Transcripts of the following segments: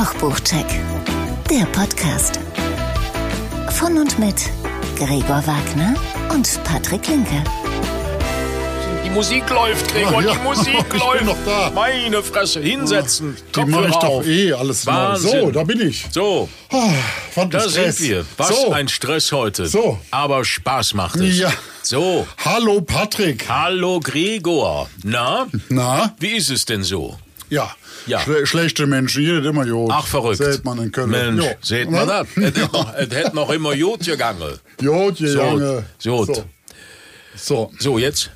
Kochbuchcheck, der Podcast. Von und mit Gregor Wagner und Patrick Linke. Die Musik läuft, Gregor, ja. die Musik Ich bin läuft. noch da. Meine Fresse, hinsetzen. Die mache ich doch eh alles neu. Wahnsinn. So, da bin ich. So, ein da Stress. sind wir. Was so. ein Stress heute. So. Aber Spaß macht es. Ja. So, Hallo Patrick. hallo Gregor. Na, Na? wie ist es denn so? Ja. Ja. Schle schlechte Menschen, jeder immer Jod. Ach, verrückt. Seht man in Köln. Mensch, Jo. seht man Na? das? Es hätte noch- es hätte noch immer Jod gegangen. So, Jange. so. So. so. So, jetzt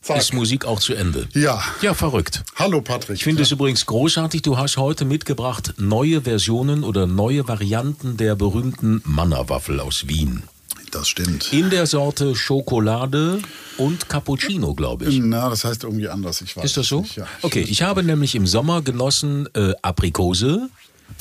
Zack. ist Musik auch zu Ende. Ja. Ja, verrückt. Hallo Patrick. Ich finde es übrigens großartig, du hast heute mitgebracht neue Versionen oder neue Varianten der berühmten Mannerwaffel aus Wien. Das stimmt. In der Sorte Schokolade und Cappuccino, glaube ich. Na, das heißt irgendwie anders. Ich weiß Ist das so? Nicht. Ja. Okay, ich habe nämlich im Sommer genossen äh, Aprikose,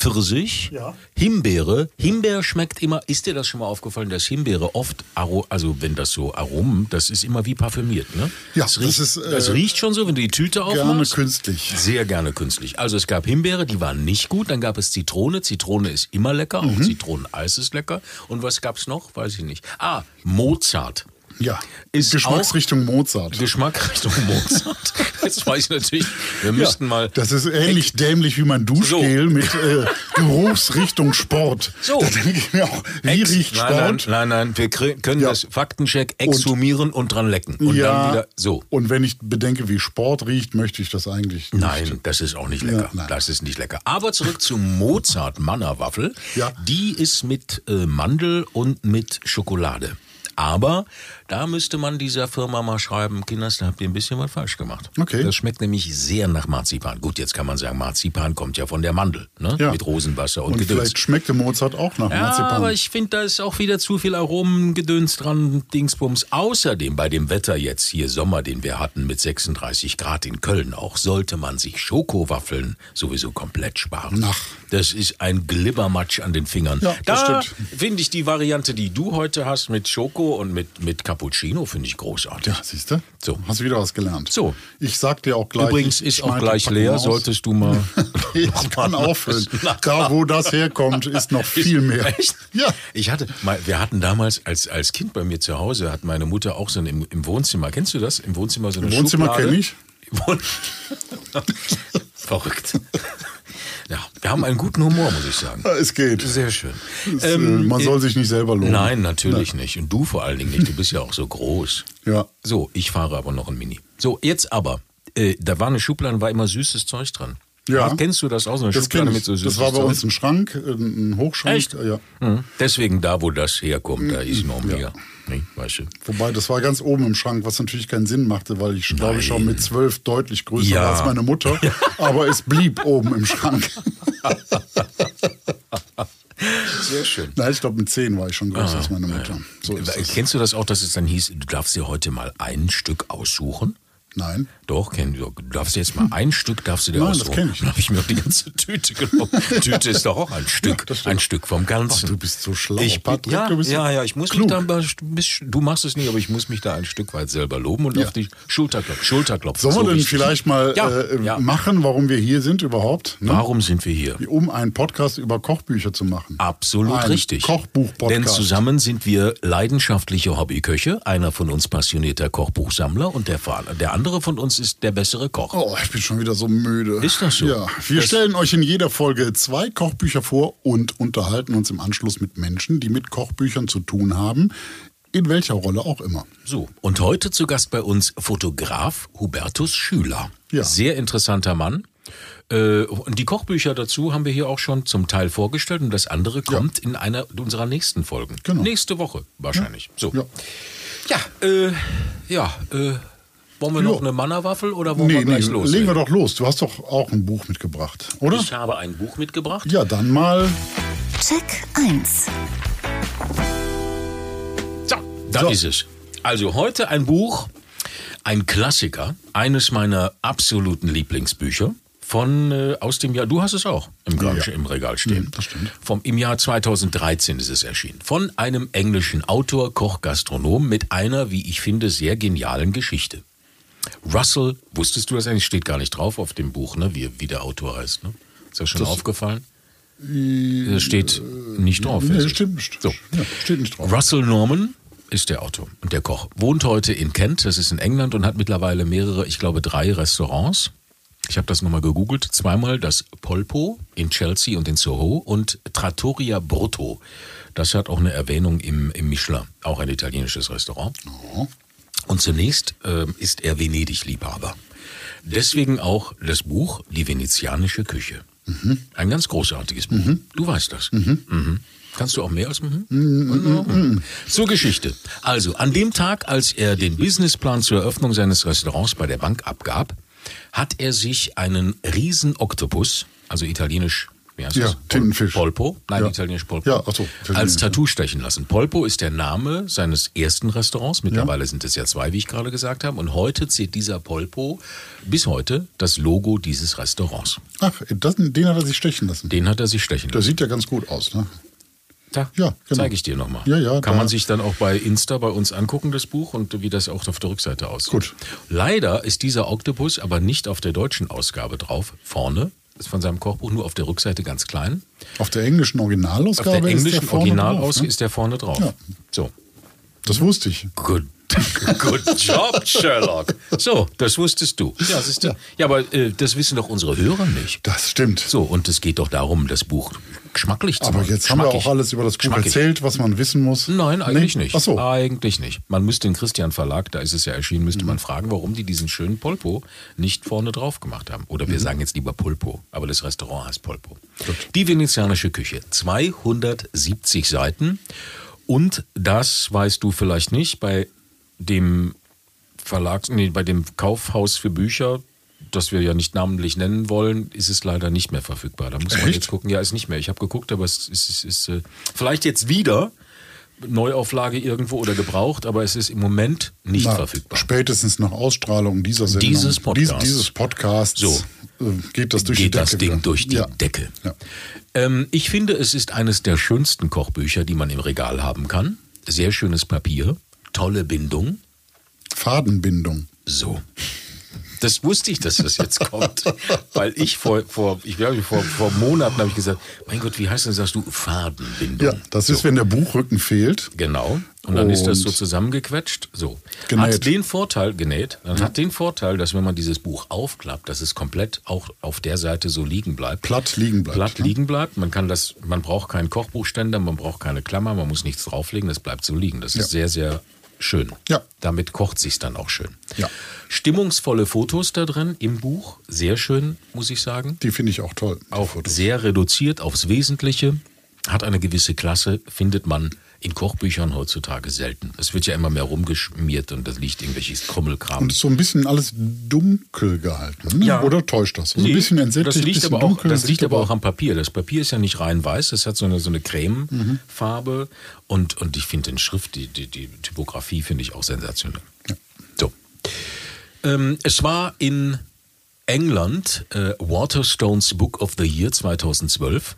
Pfirsich, Ja. Himbeere. Himbeer schmeckt immer, ist dir das schon mal aufgefallen, dass Himbeere oft, also wenn das so Aromen, das ist immer wie parfümiert, ne? Ja, das das riecht, ist, äh, das riecht schon so, wenn du die Tüte Gerne aufmachst. künstlich. Sehr gerne künstlich. Also es gab Himbeere, die waren nicht gut. Dann gab es Zitrone. Zitrone ist immer lecker. Mhm. Auch Zitroneneis ist lecker. Und was gab's noch? Weiß ich nicht. Ah, Mozart. Ja. Ist Geschmacksrichtung Mozart. Geschmack Richtung Mozart. Jetzt weiß ich natürlich, wir müssten mal... Das ist ähnlich dämlich wie mein Duschgel mit äh, Geruchsrichtung Sport. So. Da denke ich mir auch, wie Ex- riecht nein, nein, Sport? nein, nein, wir können Ja. das Faktencheck exhumieren und, dran lecken. Und dann wieder so. Und wenn ich bedenke, wie Sport riecht, möchte ich das eigentlich nicht. Nein, das ist auch nicht lecker. Ja, das ist nicht lecker. Aber zurück zu Mozart Mannerwaffel. Ja. Die ist mit äh, Mandel und mit Schokolade. Aber da müsste man dieser Firma mal schreiben, Kinders, da habt ihr ein bisschen was falsch gemacht. Okay. Das schmeckt nämlich sehr nach Marzipan. Gut, jetzt kann man sagen, Marzipan kommt ja von der Mandel, ne? Ja. Mit Rosenwasser und, Und Gedöns. vielleicht schmeckte Mozart auch nach Ja, Marzipan. aber ich finde, da ist auch wieder zu viel Aromengedöns dran, Dingsbums. Außerdem bei dem Wetter jetzt hier Sommer, den wir hatten mit 36 Grad in Köln auch, sollte man sich Schokowaffeln sowieso komplett sparen. Ach. Das ist ein Glibbermatsch an den Fingern. Ja, das da stimmt. finde ich die Variante, die du heute hast mit Schoko und mit, mit Cappuccino, finde ich großartig. ja, siehst du? So. Hast du wieder was gelernt. So. Ich sag dir auch gleich. Übrigens ist auch gleich leer, aus. solltest du mal... ich kann auffüllen. Da, wo das herkommt, ist noch viel mehr. Echt? Ja. Ich hatte, wir hatten damals als, als Kind bei mir zu Hause, hat meine Mutter auch so ein, im, im Wohnzimmer, kennst du das? Im Wohnzimmer so eine Im Wohnzimmer Schublade. kenn ich. Verrückt. Ja, wir haben einen guten Humor, muss ich sagen. Ja, Es geht. Sehr schön. Es, äh, man soll sich nicht selber loben. Nein, natürlich nicht. Und du vor allen Dingen nicht. Du bist ja auch so groß. Ja. So, ich fahre aber noch ein Mini. So, jetzt aber. Äh, da war eine Schublade, war immer süßes Zeug dran. Ja. Kennst du das auch? So eine Das Schublade mit so süßes das war bei Zeug? uns ein Schrank, ein Hochschrank. Echt? Ja. Mhm. Deswegen da, wo das herkommt, da ist noch mehr. Ja. Nee, weißt du. Wobei, das war ganz oben im Schrank, was natürlich keinen Sinn machte, weil ich glaube ich schon mit zwölf deutlich größer Ja. war als meine Mutter. Aber es blieb oben im Schrank. Sehr schön. Nein, ich glaube mit zehn war ich schon größer als meine Mutter. So ist das. Kennst du das auch, dass es dann hieß, du darfst dir heute mal ein Stück aussuchen? Nein. Doch, kenn, du darfst jetzt mal ein Stück darfst du dir Nein, das kenn ich Dann habe ich mir die ganze Tüte genommen. Tüte ist doch auch ein Stück, stimmt. ein Stück vom Ganzen. Ach, du bist so schlau, ich, Patrick, Ja, du bist ja, ja, ich muss klug. mich da, mal- du machst es nicht, aber ich muss mich da ein Stück weit selber loben und Ja. auf die Schulter klopfen. Schulterklopfen. Sollen wir so denn wichtig. vielleicht mal Ja, äh, ja. machen, warum wir hier sind überhaupt? Ne? Warum sind wir hier? Um einen Podcast über Kochbücher zu machen. Absolut Ein richtig. Kochbuch-Podcast. Denn zusammen sind wir leidenschaftliche Hobbyköche. Einer von uns passionierter Kochbuchsammler und der, der andere von uns ist der bessere Koch. Oh, ich bin schon wieder so müde. Ist das so? Ja. Wir Das- stellen euch in jeder Folge zwei Kochbücher vor und unterhalten uns im Anschluss mit Menschen, die mit Kochbüchern zu tun haben. In welcher Rolle auch immer. So, und heute zu Gast bei uns Fotograf Hubertus Schüler. Ja. Sehr interessanter Mann. Äh, Und die Kochbücher dazu haben wir hier auch schon zum Teil vorgestellt und das andere kommt in einer unserer nächsten Folgen. Genau. Nächste Woche wahrscheinlich. So. Ja. Ja, äh, ja, äh, wollen wir noch Jo. eine Mannerwaffel oder wollen Nee, wir nee, gleich los? legen wir doch los. Du hast doch auch ein Buch mitgebracht, oder? Ich habe ein Buch mitgebracht. Ja, dann mal. Check 1. So, da So. ist es. Also heute ein Buch, ein Klassiker, eines meiner absoluten Lieblingsbücher von äh, aus dem Jahr. Du hast es auch im, Gra- Ja. im Regal stehen. Mhm, das stimmt. Vom im Jahr 2013 ist es erschienen. Von einem englischen Autor, Koch, Gastronom mit einer, wie ich finde, sehr genialen Geschichte. Russell, wusstest du das eigentlich? Steht gar nicht drauf auf dem Buch, ne? Wie, wie der Autor heißt, ne? Ist das schon Das- aufgefallen? Das steht nicht drauf. Nee, stimmt. So. Ja, steht nicht drauf. Russell Norman ist der Autor und der Koch. Wohnt heute in Kent, das ist in England und hat mittlerweile mehrere, ich glaube drei Restaurants. Ich habe das nochmal gegoogelt. Zweimal das Polpo in Chelsea und in Soho und Trattoria Brutto. Das hat auch eine Erwähnung im, im Michelin, auch ein italienisches Restaurant. Und zunächst ähm, ist er Venedig-Liebhaber. Deswegen auch das Buch Die venezianische Küche. Ein ganz großartiges Buch. Du weißt das. Mhm. Kannst du auch mehr als mhm? Mhm. Zur Geschichte. Also, an dem Tag, als er den Businessplan zur Eröffnung seines Restaurants bei der Bank abgab, hat er sich einen riesen Oktopus, also italienisch, wie heißt Ja, das? Tintenfisch. Polpo? Nein, Ja. italienisch Polpo. Ja, ach so, als ja. Tattoo stechen lassen. Polpo ist der Name seines ersten Restaurants. Mittlerweile sind es ja zwei, wie ich gerade gesagt habe. Und heute zählt dieser Polpo bis heute das Logo dieses Restaurants. Ach, das, den hat er sich stechen lassen. Den hat er sich stechen Der lassen. sieht ja ganz gut aus, ne? Da, Ja, genau. zeige ich dir nochmal. Ja, ja, Kann man sich dann auch bei Insta bei uns angucken, das Buch, und wie das auch auf der Rückseite aussieht. Gut. Leider ist dieser Oktopus aber nicht auf der deutschen Ausgabe drauf. Vorne ist von seinem Kochbuch nur auf der Rückseite ganz klein. Auf der englischen Auf Originalausgabe der ist der englischen vorne Originalaus drauf, ne? ist der vorne drauf. Ja. So. Das wusste ich. Good. Good job, Sherlock. So, das wusstest du. Ja, siehst du. Ja. ja aber äh, das wissen doch unsere Hörer nicht. Das stimmt. So, und es geht doch darum, das Buch geschmacklich zu Aber machen. jetzt haben wir auch alles über das Buch Schmackig. erzählt, was man wissen muss. Nein, eigentlich Nee? nicht. Ach so. Eigentlich nicht. Man müsste den Christian Verlag, da ist es ja erschienen, müsste man fragen, warum die diesen schönen Polpo nicht vorne drauf gemacht haben. Oder wir sagen jetzt lieber Pulpo, aber das Restaurant heißt Polpo. Die venezianische Küche. 270 Seiten. Und das weißt du vielleicht nicht, bei dem Verlag, nee, bei dem Kaufhaus für Bücher, das wir ja nicht namentlich nennen wollen, ist es leider nicht mehr verfügbar. Da muss man Echt? jetzt gucken. Ja, ist nicht mehr. Ich habe geguckt, aber es ist, ist, ist äh, vielleicht jetzt wieder Neuauflage irgendwo oder gebraucht, aber es ist im Moment nicht Na, verfügbar. Spätestens nach Ausstrahlung dieser Sendung, Dieses Podcasts. dies- dieses Podcasts, So. äh, geht das durch Geht die Decke das Ding wieder. durch die ja. Decke. Ja. Ähm, ich finde, es ist eines der schönsten Kochbücher, die man im Regal haben kann. Sehr schönes Papier, tolle Bindung. Fadenbindung. So. Das wusste ich, dass das jetzt kommt. Weil ich vor, vor ich glaube, vor, vor Monaten habe ich gesagt, mein Gott, wie heißt das? Sagst du Fadenbindung? Ja, das ist, wenn der Buchrücken fehlt. Genau. Und dann ist das so Und- zusammengequetscht. So. Genäht. Hat den Vorteil, genäht, dann hat den Vorteil, dass wenn man dieses Buch aufklappt, dass es komplett auch auf der Seite so liegen bleibt. Platt liegen bleibt, Platt ne? liegen bleibt. Man kann das, man braucht keinen Kochbuchständer, man braucht keine Klammer, man muss nichts drauflegen, das bleibt so liegen. Das ist sehr, sehr schön. Ja. Damit kocht sich's dann auch schön. Ja. Stimmungsvolle Fotos da drin im Buch, sehr schön, muss ich sagen. Die finde ich auch toll. Auch Fotos. sehr reduziert aufs Wesentliche, hat eine gewisse Klasse, findet man in Kochbüchern heutzutage selten. Es wird ja immer mehr rumgeschmiert und das liegt irgendwelches Krummelkram. Und ist so ein bisschen alles dunkel gehalten. ne? Ja. Oder täuscht das? So ein Nee, bisschen entsättigt, das liegt, aber auch, dunkel. das sieht liegt aber auch am Papier. Das Papier ist ja nicht rein weiß, es hat so eine, so eine Cremefarbe und, und ich finde den Schrift, die, die, die Typografie finde ich auch sensationell. So. Ähm, es war in England äh, Waterstones Book of the Year 2012,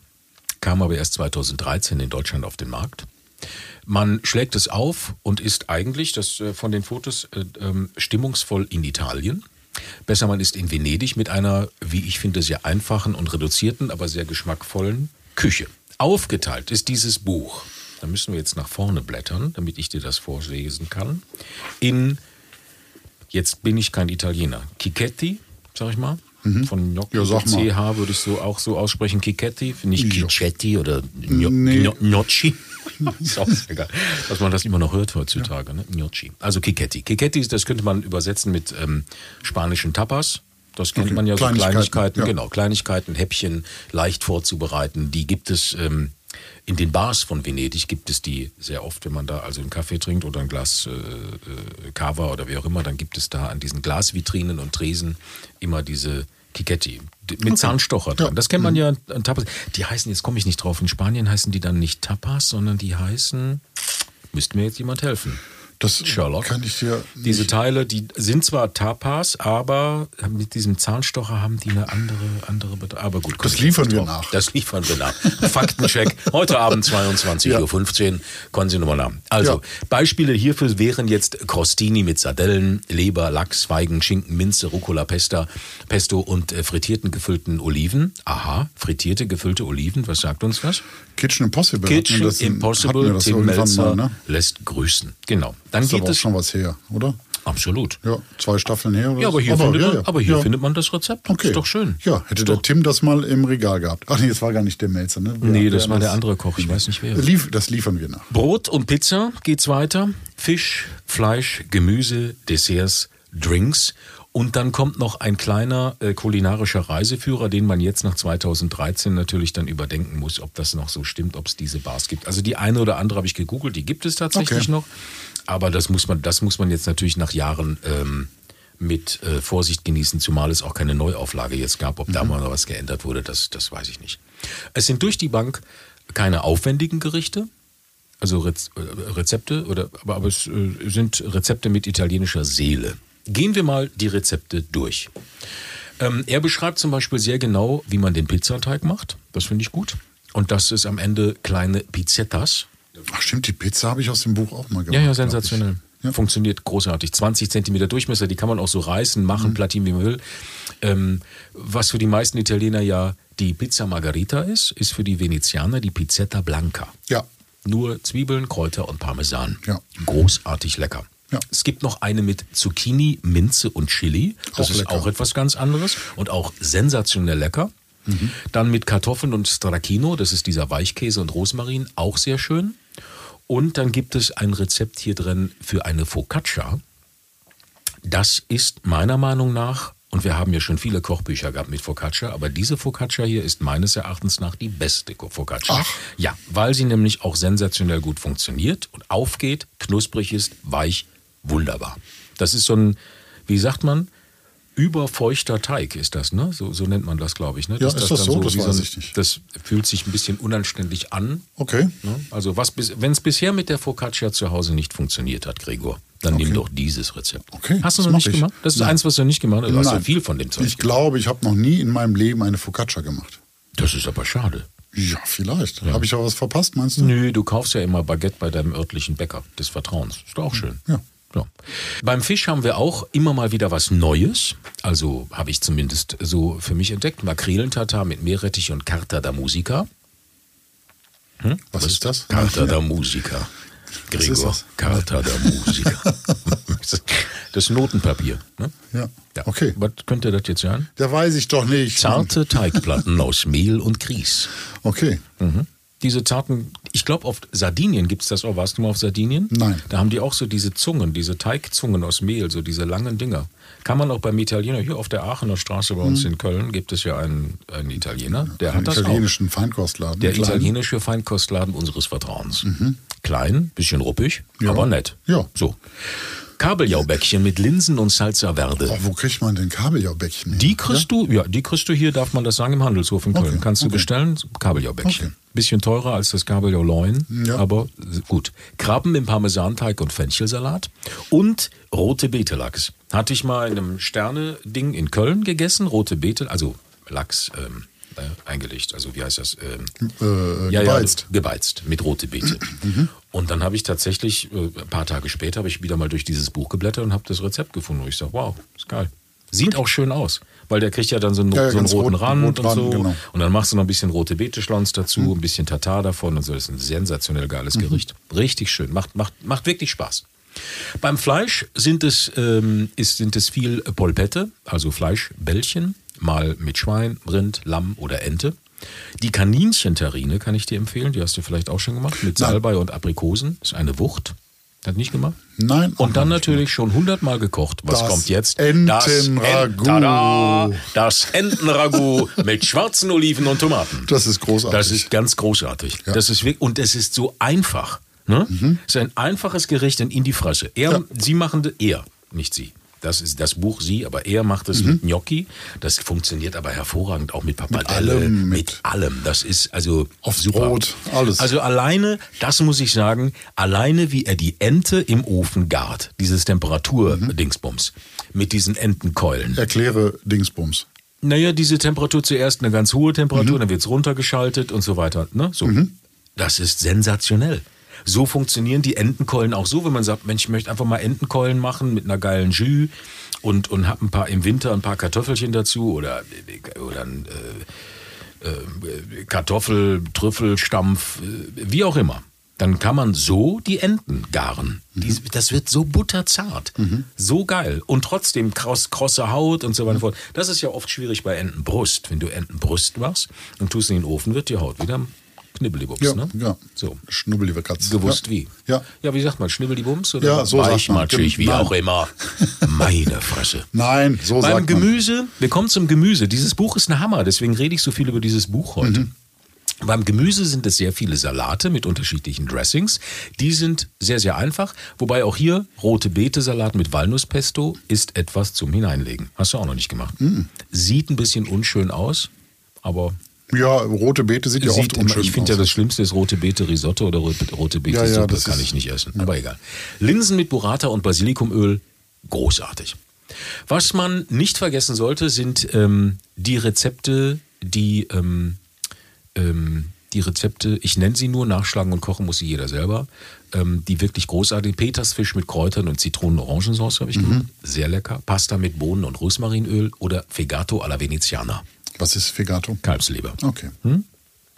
kam aber erst 2013 in Deutschland auf den Markt. Man schlägt es auf und ist eigentlich, das äh, von den Fotos, äh, ähm, stimmungsvoll in Italien. Besser, man ist in Venedig mit einer, wie ich finde, sehr einfachen und reduzierten, aber sehr geschmackvollen Küche. Aufgeteilt ist dieses Buch, da müssen wir jetzt nach vorne blättern, damit ich dir das vorlesen kann, in, jetzt bin ich kein Italiener, Cicchetti, sag ich mal, von Gnocchi, Ja. CH würde ich so auch so aussprechen, Cicchetti, nicht Ja. Cicchetti oder Gno Nee. Gno Gnocchi. ist auch geil, dass man das immer noch hört heutzutage, ne? Gnocchi. Also Cicchetti. Cicchetti, das könnte man übersetzen mit ähm, spanischen Tapas. Das kennt Okay. man ja so Kleinigkeiten, Kleinigkeiten, ja. genau, Kleinigkeiten, Häppchen, leicht vorzubereiten. Die gibt es ähm, in den Bars von Venedig gibt es die sehr oft, wenn man da also einen Kaffee trinkt oder ein Glas äh, äh, Cava oder wie auch immer, dann gibt es da an diesen Glasvitrinen und Tresen immer diese die- mit Zahnstocher dran. Ja. Mhm. Das kennt man ja an Tapas. Die heißen, jetzt komme ich nicht drauf, in Spanien heißen die dann nicht Tapas, sondern die heißen, müsste mir jetzt jemand helfen. Das Sherlock. kann ich dir Diese Teile, die sind zwar Tapas, aber mit diesem Zahnstocher haben die eine andere, andere Bedeutung. Aber gut, Das liefern wir nach. Das liefern wir nach. Faktencheck. Heute Abend 22.15 Uhr. Können Sie nochmal nach. Also, Ja. Beispiele hierfür wären jetzt Crostini mit Sardellen, Leber, Lachs, Feigen, Schinken, Minze, Rucola, Pesta, Pesto und äh, frittierten gefüllten Oliven. Aha, frittierte gefüllte Oliven. Was sagt uns das? Kitchen Impossible. Kitchen das Impossible, Tim Melzer Mal, ne? lässt grüßen. Genau. Dann Ist aber geht es schon was her, oder? Absolut. Ja, zwei Staffeln her. Oder Ja, aber so. hier, findet, ja, man, ja. aber hier ja. findet man das Rezept. Okay. Ist doch schön. Ja, hätte der Tim das mal im Regal gehabt. Ach nee, das war gar nicht der Melzer, ne? Wer- Nee, das war der andere Koch. Ich weiß nicht wer. Lief, das liefern wir nach. Brot und Pizza geht's weiter. Fisch, Fleisch, Gemüse, Desserts, Drinks. Und dann kommt noch ein kleiner äh, kulinarischer Reiseführer, den man jetzt nach 2013 natürlich dann überdenken muss, ob das noch so stimmt, ob es diese Bars gibt. Also die eine oder andere habe ich gegoogelt, die gibt es tatsächlich Okay. noch. Aber das muss man, das muss man jetzt natürlich nach Jahren ähm, mit äh, Vorsicht genießen, zumal es auch keine Neuauflage jetzt gab. Ob da mal was geändert wurde, das, das weiß ich nicht. Es sind durch die Bank keine aufwendigen Gerichte, also Rez äh, Rezepte, oder, aber, aber es äh, sind Rezepte mit italienischer Seele. Gehen wir mal die Rezepte durch. Ähm, er beschreibt zum Beispiel sehr genau, wie man den Pizzateig macht. Das finde ich gut. Und das ist am Ende kleine Pizzettas. Ach stimmt, die Pizza habe ich aus dem Buch auch mal gemacht. Ja, ja, sensationell. Ja. Funktioniert großartig. 20 Zentimeter Durchmesser, die kann man auch so reißen, machen, Mhm. plattieren, wie man will. Ähm, was für die meisten Italiener ja die Pizza Margarita ist, ist für die Venezianer die Pizzetta Blanca. Ja. Nur Zwiebeln, Kräuter und Parmesan. Ja. Großartig lecker. Ja. Es gibt noch eine mit Zucchini, Minze und Chili. Das Auch ist lecker. auch etwas ganz anderes und auch sensationell lecker. Mhm. Dann mit Kartoffeln und Stracchino, das ist dieser Weichkäse und Rosmarin, auch sehr schön. Und dann gibt es ein Rezept hier drin für eine Focaccia. Das ist meiner Meinung nach, und wir haben ja schon viele Kochbücher gehabt mit Focaccia, aber diese Focaccia hier ist meines Erachtens nach die beste Focaccia. Ach. Ja, weil sie nämlich auch sensationell gut funktioniert und aufgeht, knusprig ist, weich, wunderbar. Das ist so ein, wie sagt man, überfeuchter Teig ist das, ne? So, so nennt man das, glaube ich. Ne? Ja, ist das dann so? Das weiß ein- ich nicht. Das fühlt sich ein bisschen unanständig an. Okay. Ne? Also was wenn es bisher mit der Focaccia zu Hause nicht funktioniert hat, Gregor, dann nimm doch dieses Rezept. Okay, Hast du das noch nicht ich. gemacht? Das ist Nein. eins, was du nicht gemacht hast. Du hast ja Nein. viel von dem Zeug. Ich glaube, ich habe noch nie in meinem Leben eine Focaccia gemacht. das ist aber schade. Ja, vielleicht. Habe ich aber was verpasst, meinst du? Nö, du kaufst ja immer Baguette bei deinem örtlichen Bäcker des Vertrauens. Ist doch auch schön. Ja. Ja. Beim Fisch haben wir auch immer mal wieder was Neues. Also habe ich zumindest so für mich entdeckt. Makrelentatar mit Meerrettich und Carta da Musica. Was ist das? Carta da Musica. Was Gregor? Carta da Musica. das Notenpapier. Ne? Ja. Okay. Was könnte das jetzt sein? Da weiß ich doch nicht. Zarte Teigplatten aus Mehl und Grieß. Okay. Mhm. Diese zarten, ich glaube auf Sardinien gibt es das auch. Warst du mal auf Sardinien? Nein. Da haben die auch so diese Zungen, diese Teigzungen aus Mehl, so diese langen Dinger. Kann man auch beim Italiener, hier auf der Aachener Straße bei uns in Köln gibt es ja einen, einen Italiener, der Einen hat das auch. italienischen Feinkostladen. Der Klein. italienische Feinkostladen unseres Vertrauens. Klein, bisschen ruppig, Ja. aber nett. Ja. So. Kabeljaubäckchen mit Linsen und Salsa Verde. Oh, wo kriegt man denn Kabeljau-Bäckchen? her? Die kriegst du, ja, die kriegst du hier, darf man das sagen, im Handelshof in Köln. Okay, Kannst du okay. bestellen, Kabeljau-Bäckchen. Okay. Bisschen teurer als das Kabeljau-Leuen, Ja. aber gut. Krabben im Parmesanteig und Fenchelsalat und rote Betelachs. Hatte ich mal in einem Sterne-Ding in Köln gegessen, rote Beete, also Lachs ähm, äh, eingelegt, also wie heißt das? Ähm, Äh, ja, gebeizt. Ja, gebeizt mit rote Beete. Und dann habe ich tatsächlich, äh, ein paar Tage später, habe ich wieder mal durch dieses Buch geblättert und habe das Rezept gefunden. Und ich sage, wow, ist geil. Sieht auch schön aus, weil der kriegt ja dann so einen, Ja, so einen roten rot- Rand rot und so. genau. Und dann machst du noch ein bisschen rote Beete-Schlons dazu, ein bisschen Tatar davon und so. Das ist ein sensationell geiles Gericht. Richtig schön, macht, macht, macht wirklich Spaß. Beim Fleisch sind es, ähm, ist, sind es viel Polpette, also Fleischbällchen, mal mit Schwein, Rind, Lamm oder Ente. Die Kaninchentarine kann ich dir empfehlen, die hast du vielleicht auch schon gemacht, mit. Salbei und Aprikosen. Ist eine Wucht. Hat nicht gemacht? Nein. Und dann natürlich schon hundertmal gekocht. Was Das kommt jetzt? Entenragout. Das, Tada! das Entenragout mit schwarzen Oliven und Tomaten. Das ist großartig. Das ist ganz großartig. Ja. Das ist und es ist so einfach. Ne? Mhm. Es ist ein einfaches Gericht in, in die Fresse. Er, Sie machen, er, nicht Sie. Das ist das Buch sie, aber er macht es mit Gnocchi. Das funktioniert aber hervorragend auch mit Pappardelle, Mhm. allem, mit, mit- allem. Das ist also Aufs super. Brot, alles. Also alleine, das muss ich sagen, alleine wie er die Ente im Ofen gart, dieses Temperatur-Dingsbums, mit diesen Entenkeulen. Erkläre Dingsbums. Naja, diese Temperatur zuerst eine ganz hohe Mhm. Temperatur, dann wird's runtergeschaltet und so weiter. Ne? So. Das ist sensationell. So funktionieren die Entenkeulen auch so, wenn man sagt, Mensch, ich möchte einfach mal Entenkeulen machen mit einer geilen Jus und, und hab ein paar im Winter ein paar Kartoffelchen dazu oder, oder ein äh, äh, Kartoffel, Trüffelstampf, äh, wie auch immer. Dann kann man so die Enten garen. Die, das wird so butterzart. So geil. Und trotzdem kross, krosse Haut und so weiter und so fort. Das ist ja oft schwierig bei Entenbrust. Wenn du Entenbrust machst und tust in den Ofen, wird die Haut wieder knibbelibums. Ja, ne? ja. So. Schnubbel, liebe Katze. Gewusst ja. wie. Ja. Ja, wie sagt man? Schnibbelibums? Oder Ja, so weichmatschig, wie Nein. auch immer. Meine Fresse. Nein, so Beim sagt man. Gemüse, wir kommen zum Gemüse. Dieses Buch ist ein Hammer, deswegen rede ich so viel über dieses Buch heute. Mhm. Beim Gemüse sind es sehr viele Salate mit unterschiedlichen Dressings. Die sind sehr, sehr einfach. Wobei auch hier rote Beete-Salat mit Walnusspesto ist etwas zum Hineinlegen. Hast du auch noch nicht gemacht. Mhm. Sieht ein bisschen unschön aus, aber Ja, rote Beete sieht ja oft sieht unschön ich finde ja das Schlimmste ist rote Beete Risotto oder rote Beete Ja, ja, Suppe das kann ich nicht essen. Aber egal. Linsen mit Burrata und Basilikumöl, großartig. Was man nicht vergessen sollte, sind ähm, die Rezepte, die ähm, ähm, die Rezepte, ich nenne sie nur, nachschlagen und kochen muss sie jeder selber, ähm, die wirklich großartig. Petersfisch mit Kräutern und Zitronen-Orangensauce habe ich Mhm. gemacht. Sehr lecker. Pasta mit Bohnen und Rosmarinöl oder Fegato alla Veneziana. Was ist Fegato? Kalbsleber. Okay.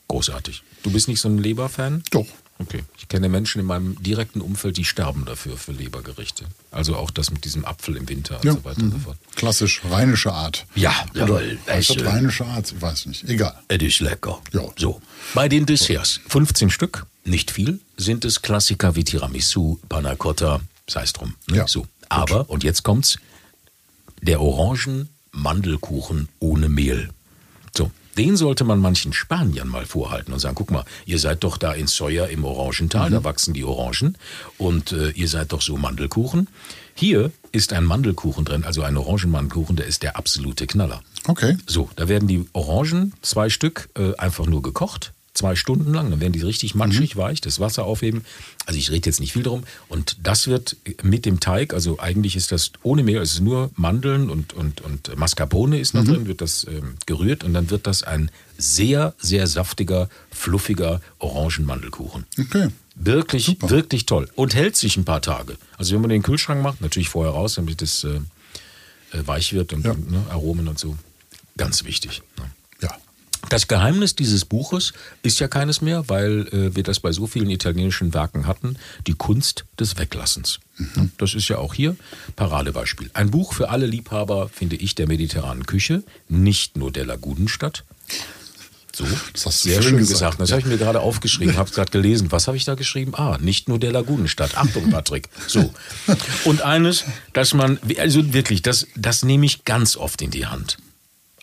Großartig. Du bist nicht so ein Leberfan? Doch. Okay. Ich kenne Menschen in meinem direkten Umfeld, die sterben dafür, für Lebergerichte. Also auch das mit diesem Apfel im Winter und Ja. so weiter und so fort. Klassisch rheinische Art. Ja, jawohl. äh, rheinische Art? Ich weiß nicht. Egal. Es ist lecker. Ja. So. Bei den Desserts, 15 Stück, nicht viel, sind es Klassiker wie Tiramisu, Panna Cotta, sei es drum. Ne? Ja. So. Aber, und jetzt kommt's, der Orangen-Mandelkuchen ohne Mehl. Den sollte man manchen Spaniern mal vorhalten und sagen, guck mal, ihr seid doch da in Soja im Orangental, da wachsen die Orangen und äh, ihr seid doch so Mandelkuchen. Hier ist ein Mandelkuchen drin, also ein Orangenmandelkuchen, der ist der absolute Knaller. Okay. So, da werden die Orangen, zwei Stück, äh, einfach nur gekocht. Zwei Stunden lang, dann werden die richtig matschig, weich, das Wasser aufheben. Also ich rede jetzt nicht viel drum. Und das wird mit dem Teig, also eigentlich ist das ohne Mehl, es ist nur Mandeln und, und, und Mascarpone ist noch drin, wird das ähm, gerührt und dann wird das ein sehr, sehr saftiger, fluffiger Orangenmandelkuchen. Okay. Wirklich, wirklich toll. Und hält sich ein paar Tage. Also wenn man den Kühlschrank macht, natürlich vorher raus, damit es äh, äh, weich wird und, Ja. und ne, Aromen und so. Ganz wichtig. Ne? Das Geheimnis dieses Buches ist ja keines mehr, weil äh, wir das bei so vielen italienischen Werken hatten, die Kunst des Weglassens. Mhm. Das ist ja auch hier Paradebeispiel. Ein Buch für alle Liebhaber, finde ich, der mediterranen Küche, nicht nur der Lagunenstadt. So, Das hast du sehr schön schön gesagt. gesagt. Das habe ich mir gerade aufgeschrieben, habe es gerade gelesen. Was habe ich da geschrieben? Ah, nicht nur der Lagunenstadt. Achtung, Patrick. So. Und eines, dass man, also wirklich, das, das nehme ich ganz oft in die Hand.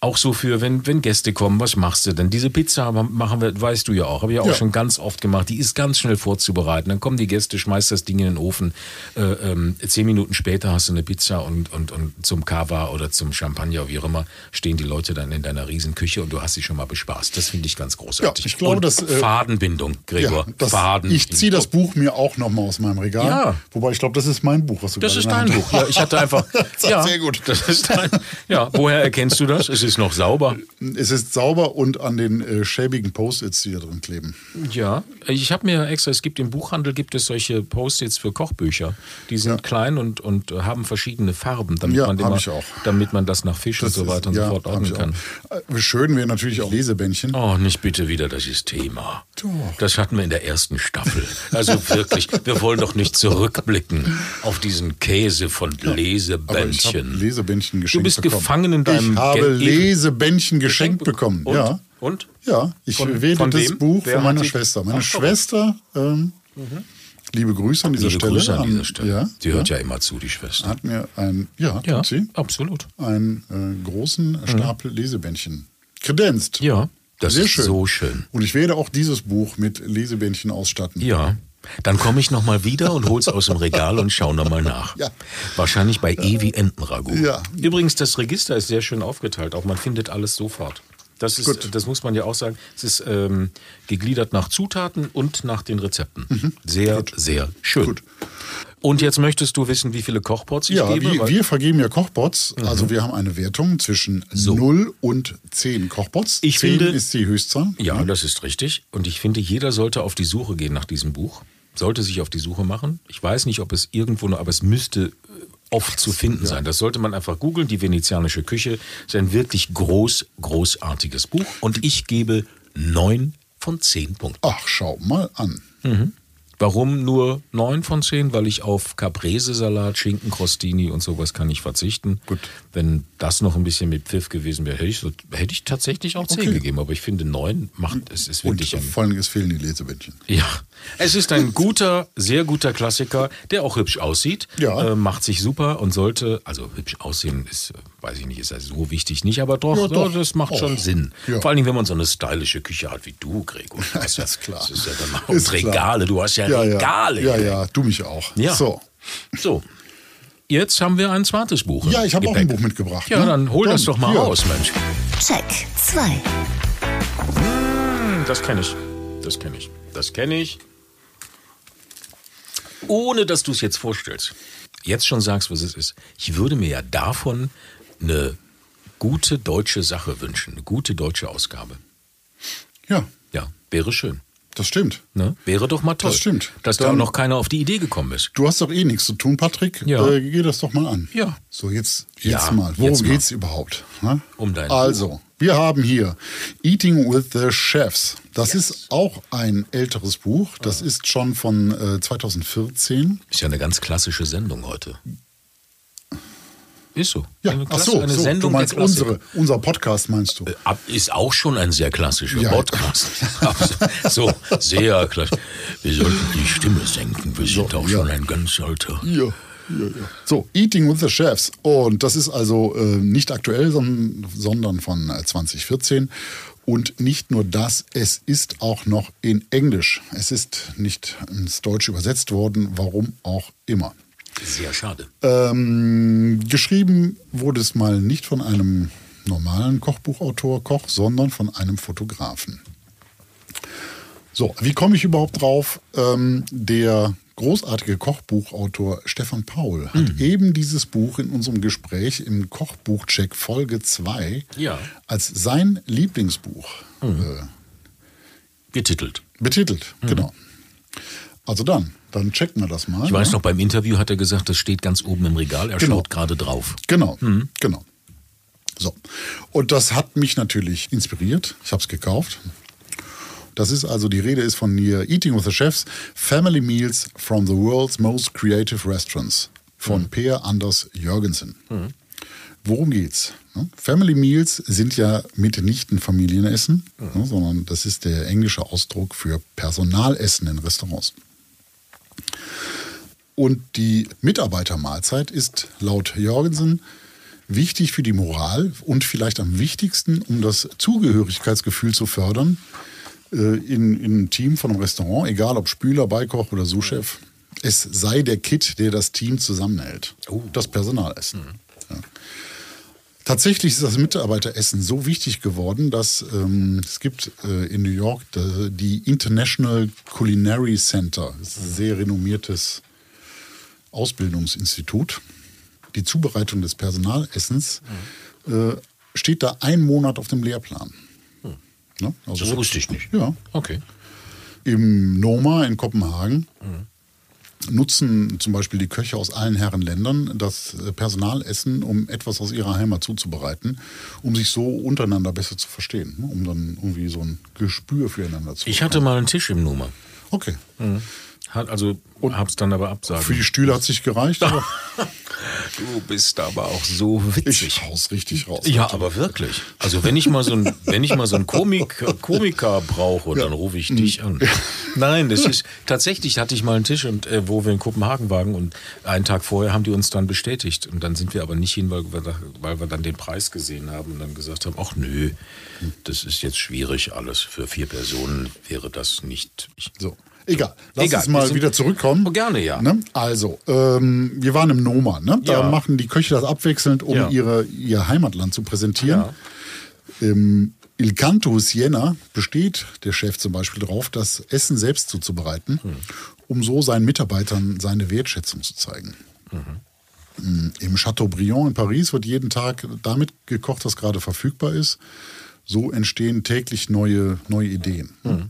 Auch so für, wenn, wenn Gäste kommen, was machst du denn? Diese Pizza machen wir, weißt du ja auch, habe ich auch Ja. schon ganz oft gemacht. Die ist ganz schnell vorzubereiten. Dann kommen die Gäste, schmeißt das Ding in den Ofen. Äh, ähm, zehn Minuten später hast du eine Pizza und, und, und zum Kava oder zum Champagner, wie auch immer, stehen die Leute dann in deiner Riesenküche und du hast sie schon mal bespaßt. Das finde ich ganz großartig. Ja, ich glaube, und das, äh, Fadenbindung, Gregor. Ja, das, Fadenbindung. ich ziehe das Buch mir auch nochmal aus meinem Regal. Ja. Wobei ich glaube, das ist mein Buch, was du Das gerade ist dein Buch. Ja, ich hatte einfach. Das ist ja, sehr gut. Das ist dein, ja, woher erkennst du das? Es ist noch sauber. Es ist sauber und an den äh, schäbigen Post-its, die da drin kleben. Ja, ich habe mir extra, es gibt im Buchhandel gibt es solche Post-its für Kochbücher. Die sind Ja. klein und, und haben verschiedene Farben, damit, Ja, man immer, ich auch. damit man das nach Fisch und so ist- weiter und ja, so fort ordnen kann. auch. Äh, Schön wäre natürlich auch Lesebändchen. Oh, nicht bitte wieder das ist Thema. Doch. Das hatten wir in der ersten Staffel. Also wirklich, wir wollen doch nicht zurückblicken auf diesen Käse von Aber ich habe Lesebändchen. Lesebändchen geschenkt Du bist bekommen. gefangen in deinem Ich habe Geld- Lesebändchen geschenkt bekommen. Und? Ja. Und? Ja, ich Von- wähle von das wem? Buch Wer von meiner Schwester. Meine Ach. Schwester, ähm, liebe Grüße an dieser Liebe Stelle. Grüße an dieser Stelle. Ja, Die hört ja immer zu, die Schwester. hat mir ein, ja, Ja, sie, absolut. einen äh, großen Stapel Lesebändchen kredenzt. Ja, das Sehr ist schön. so schön. Und ich werde auch dieses Buch mit Lesebändchen ausstatten. Ja, Dann komme ich nochmal wieder und hol's aus dem Regal und schau nochmal nach. Ja. Wahrscheinlich bei E wie Entenragout. Ja. Übrigens, das Register ist sehr schön aufgeteilt. Auch man findet alles sofort. Das, ist, das muss man ja auch sagen. Es ist ähm, gegliedert nach Zutaten und nach den Rezepten. Sehr, sehr schön. Mhm. Gut. Und jetzt möchtest du wissen, wie viele Kochpots ich Ja, gebe? wir, Weil- wir vergeben ja Kochbots. Also wir haben eine Wertung zwischen 0 und 10 Kochbots. Ich 10 finde- ist die Höchstzahl. Ja, das ist richtig. Und ich finde, jeder sollte auf die Suche gehen nach diesem Buch. Sollte sich auf die Suche machen. Ich weiß nicht, ob es irgendwo noch, aber es müsste äh, oft zu finden sein. Das sollte man einfach googeln. Die venezianische Küche ist ein wirklich groß, großartiges Buch. Und ich gebe neun von zehn Punkten. Ach, schau mal an. Warum nur neun von zehn? Weil ich auf Caprese-Salat, Schinken-Crostini und sowas kann ich verzichten. Gut. Wenn das noch ein bisschen mit Pfiff gewesen wäre, hätte ich, hätte ich tatsächlich auch zehn Okay. gegeben. Aber ich finde, neun macht, es ist Und wirklich ein vor allem, es fehlen die Lesebändchen. Ja, es ist ein guter, sehr guter Klassiker, der auch hübsch aussieht. Ja. Äh, macht sich super und sollte, also hübsch aussehen ist, weiß ich nicht, ist also so wichtig nicht, aber doch, Ja, doch. das macht Auch. schon Sinn. Ja. Vor allen Dingen, wenn man so eine stylische Küche hat wie du, Gregor. Du hast ja, ist klar. Das ist ja dann auch Ist. Regale, du hast ja, Ja, ja. Regale. Ja, ja, du mich auch. Ja. So. So, jetzt haben wir ein zweites Buch. Ja, ich habe auch ein. Buch mitgebracht. Ja, ne? dann hol das Komm, doch mal raus, Mensch. Check 2. Hm, Das kenne ich. Das kenne ich. Das kenne ich. Ohne dass du es jetzt vorstellst. Jetzt schon sagst, was es ist. Ich würde mir ja davon eine gute deutsche Sache wünschen. Eine gute deutsche Ausgabe. Ja, Ja, wäre schön. Das stimmt. Ne? Wäre doch mal toll. Das stimmt. Dass da noch keiner auf die Idee gekommen ist. Du hast doch eh nichts zu tun, Patrick. Ja. Äh, geh das doch mal an. Ja. So, jetzt, jetzt Ja, mal. Worum jetzt mal. geht's überhaupt? Ne? Um dein Also, wir haben hier Eating with the Chefs. Das ist auch ein älteres Buch. Das ist schon von äh, 2014. Ist ja eine ganz klassische Sendung heute. Ist so. Ja, eine, ach so, eine so du Sendung der meinst unsere, unser Podcast meinst du? Ab ist auch schon ein sehr klassischer Ja. Podcast. so, sehr klassisch. Wir sollten die Stimme senken. Wir sind So, auch ja. schon ein ganz alter. Ja, ja, ja. So, Eating with the Chefs. Und das ist also äh, nicht aktuell, sondern, sondern von äh, 2014. Und nicht nur das, es ist auch noch in Englisch. Es ist nicht ins Deutsche übersetzt worden, warum auch immer. Sehr schade. Ähm, geschrieben wurde es mal nicht von einem normalen Kochbuchautor, Koch, sondern von einem Fotografen. So, wie komme ich überhaupt drauf? Ähm, der großartige Kochbuchautor Stefan Paul hat Mhm. eben dieses Buch in unserem Gespräch im Kochbuchcheck Folge 2 Ja. Mhm. als sein Lieblingsbuch äh, Getitelt. betitelt. Genau. Also dann, dann checken wir das mal. Mhm. Ich weiß ne? noch, beim Interview hat er gesagt, das steht ganz oben im Regal. Er Genau. schaut gerade drauf. Genau, Mhm. genau. So. Und das hat mich natürlich inspiriert. Ich habe es gekauft. Das ist also, die Rede ist von hier Eating with the Chefs, Family Meals from the World's Most Creative Restaurants von Per Anders Jörgensen. Worum geht's? Family Meals sind ja mitnichten Familienessen, ne, sondern das ist der englische Ausdruck für Personalessen in Restaurants. Und die Mitarbeitermahlzeit ist laut Jorgensen wichtig für die Moral und vielleicht am wichtigsten, um das Zugehörigkeitsgefühl zu fördern äh, in, in einem Team von einem Restaurant, egal ob Spüler, Beikoch oder Sous-Chef. Es sei der Kit, der das Team zusammenhält. Das Personalessen. Ja. Tatsächlich ist das Mitarbeiteressen so wichtig geworden, dass ähm, es gibt äh, in New York äh, die International Culinary Center. Das ist ein sehr renommiertes Ausbildungsinstitut. Die Zubereitung des Personalessens äh, steht da einen Monat auf dem Lehrplan. Ne? Also Das wusste ich nicht. Ja. Okay. Im Noma in Kopenhagen nutzen zum Beispiel die Köche aus allen Herrenländern das äh, Personalessen, um etwas aus ihrer Heimat zuzubereiten, um sich so untereinander besser zu verstehen, ne? um dann irgendwie so ein Gespür füreinander zu Ich hatte mal einen Tisch im Nummer. Okay. Hat also hab's dann aber absagen. Für die Stühle hat sich gereicht, aber Du bist aber auch so witzig. ich hau's richtig raus. Ja, aber wirklich. Also wenn ich mal so ein, wenn ich mal so einen Komik, Komiker brauche, dann rufe ich dich an. Nein, das ist tatsächlich hatte ich mal einen Tisch und äh, wo wir in Kopenhagen waren und einen Tag vorher haben die uns dann bestätigt und dann sind wir aber nicht hin, weil wir, weil wir dann den Preis gesehen haben und dann gesagt haben, ach nö, das ist jetzt schwierig alles für vier Personen wäre das nicht. Ich, So. Egal, lass Egal, uns mal sind- wieder zurückkommen. Oh, gerne, ja. Ne? Also, ähm, wir waren im Noma. Ne? Da Ja. machen die Köche das abwechselnd, um Ja. ihre, ihr Heimatland zu präsentieren. Ja. Im Il Canto Siena besteht der Chef zum Beispiel darauf, das Essen selbst zuzubereiten, Hm. um so seinen Mitarbeitern seine Wertschätzung zu zeigen. Mm, Im Chateaubriand in Paris wird jeden Tag damit gekocht, was gerade verfügbar ist. So entstehen täglich neue, neue Ideen, ne?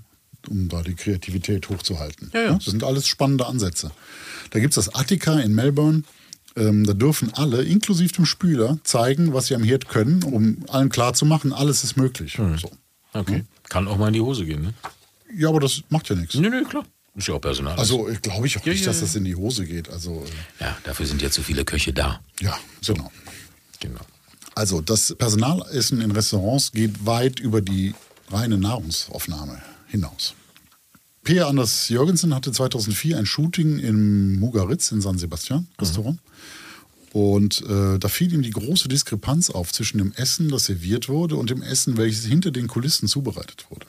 Um da die Kreativität hochzuhalten. Ja, ja. Das sind alles spannende Ansätze. Da gibt es das Attica in Melbourne. Ähm, da dürfen alle, inklusive dem Spüler, zeigen, was sie am Herd können, um allen klarzumachen, alles ist möglich. So. Okay. Kann auch mal in die Hose gehen, ne? Ja, aber das macht ja nichts. Nö, nö, klar. Ist ja auch Personal. Also glaube ich auch Ja, nicht, ja, dass ja. das in die Hose geht. Also äh, ja, dafür sind jetzt so viele Köche da. ja, genau. Genau. Also das Personalessen in Restaurants geht weit über die reine Nahrungsaufnahme hinaus. Peer Anders Jürgensen hatte 2004 ein Shooting im Mugaritz in San Sebastian Restaurant. Und äh, da fiel ihm die große Diskrepanz auf zwischen dem Essen, das serviert wurde, und dem Essen, welches hinter den Kulissen zubereitet wurde.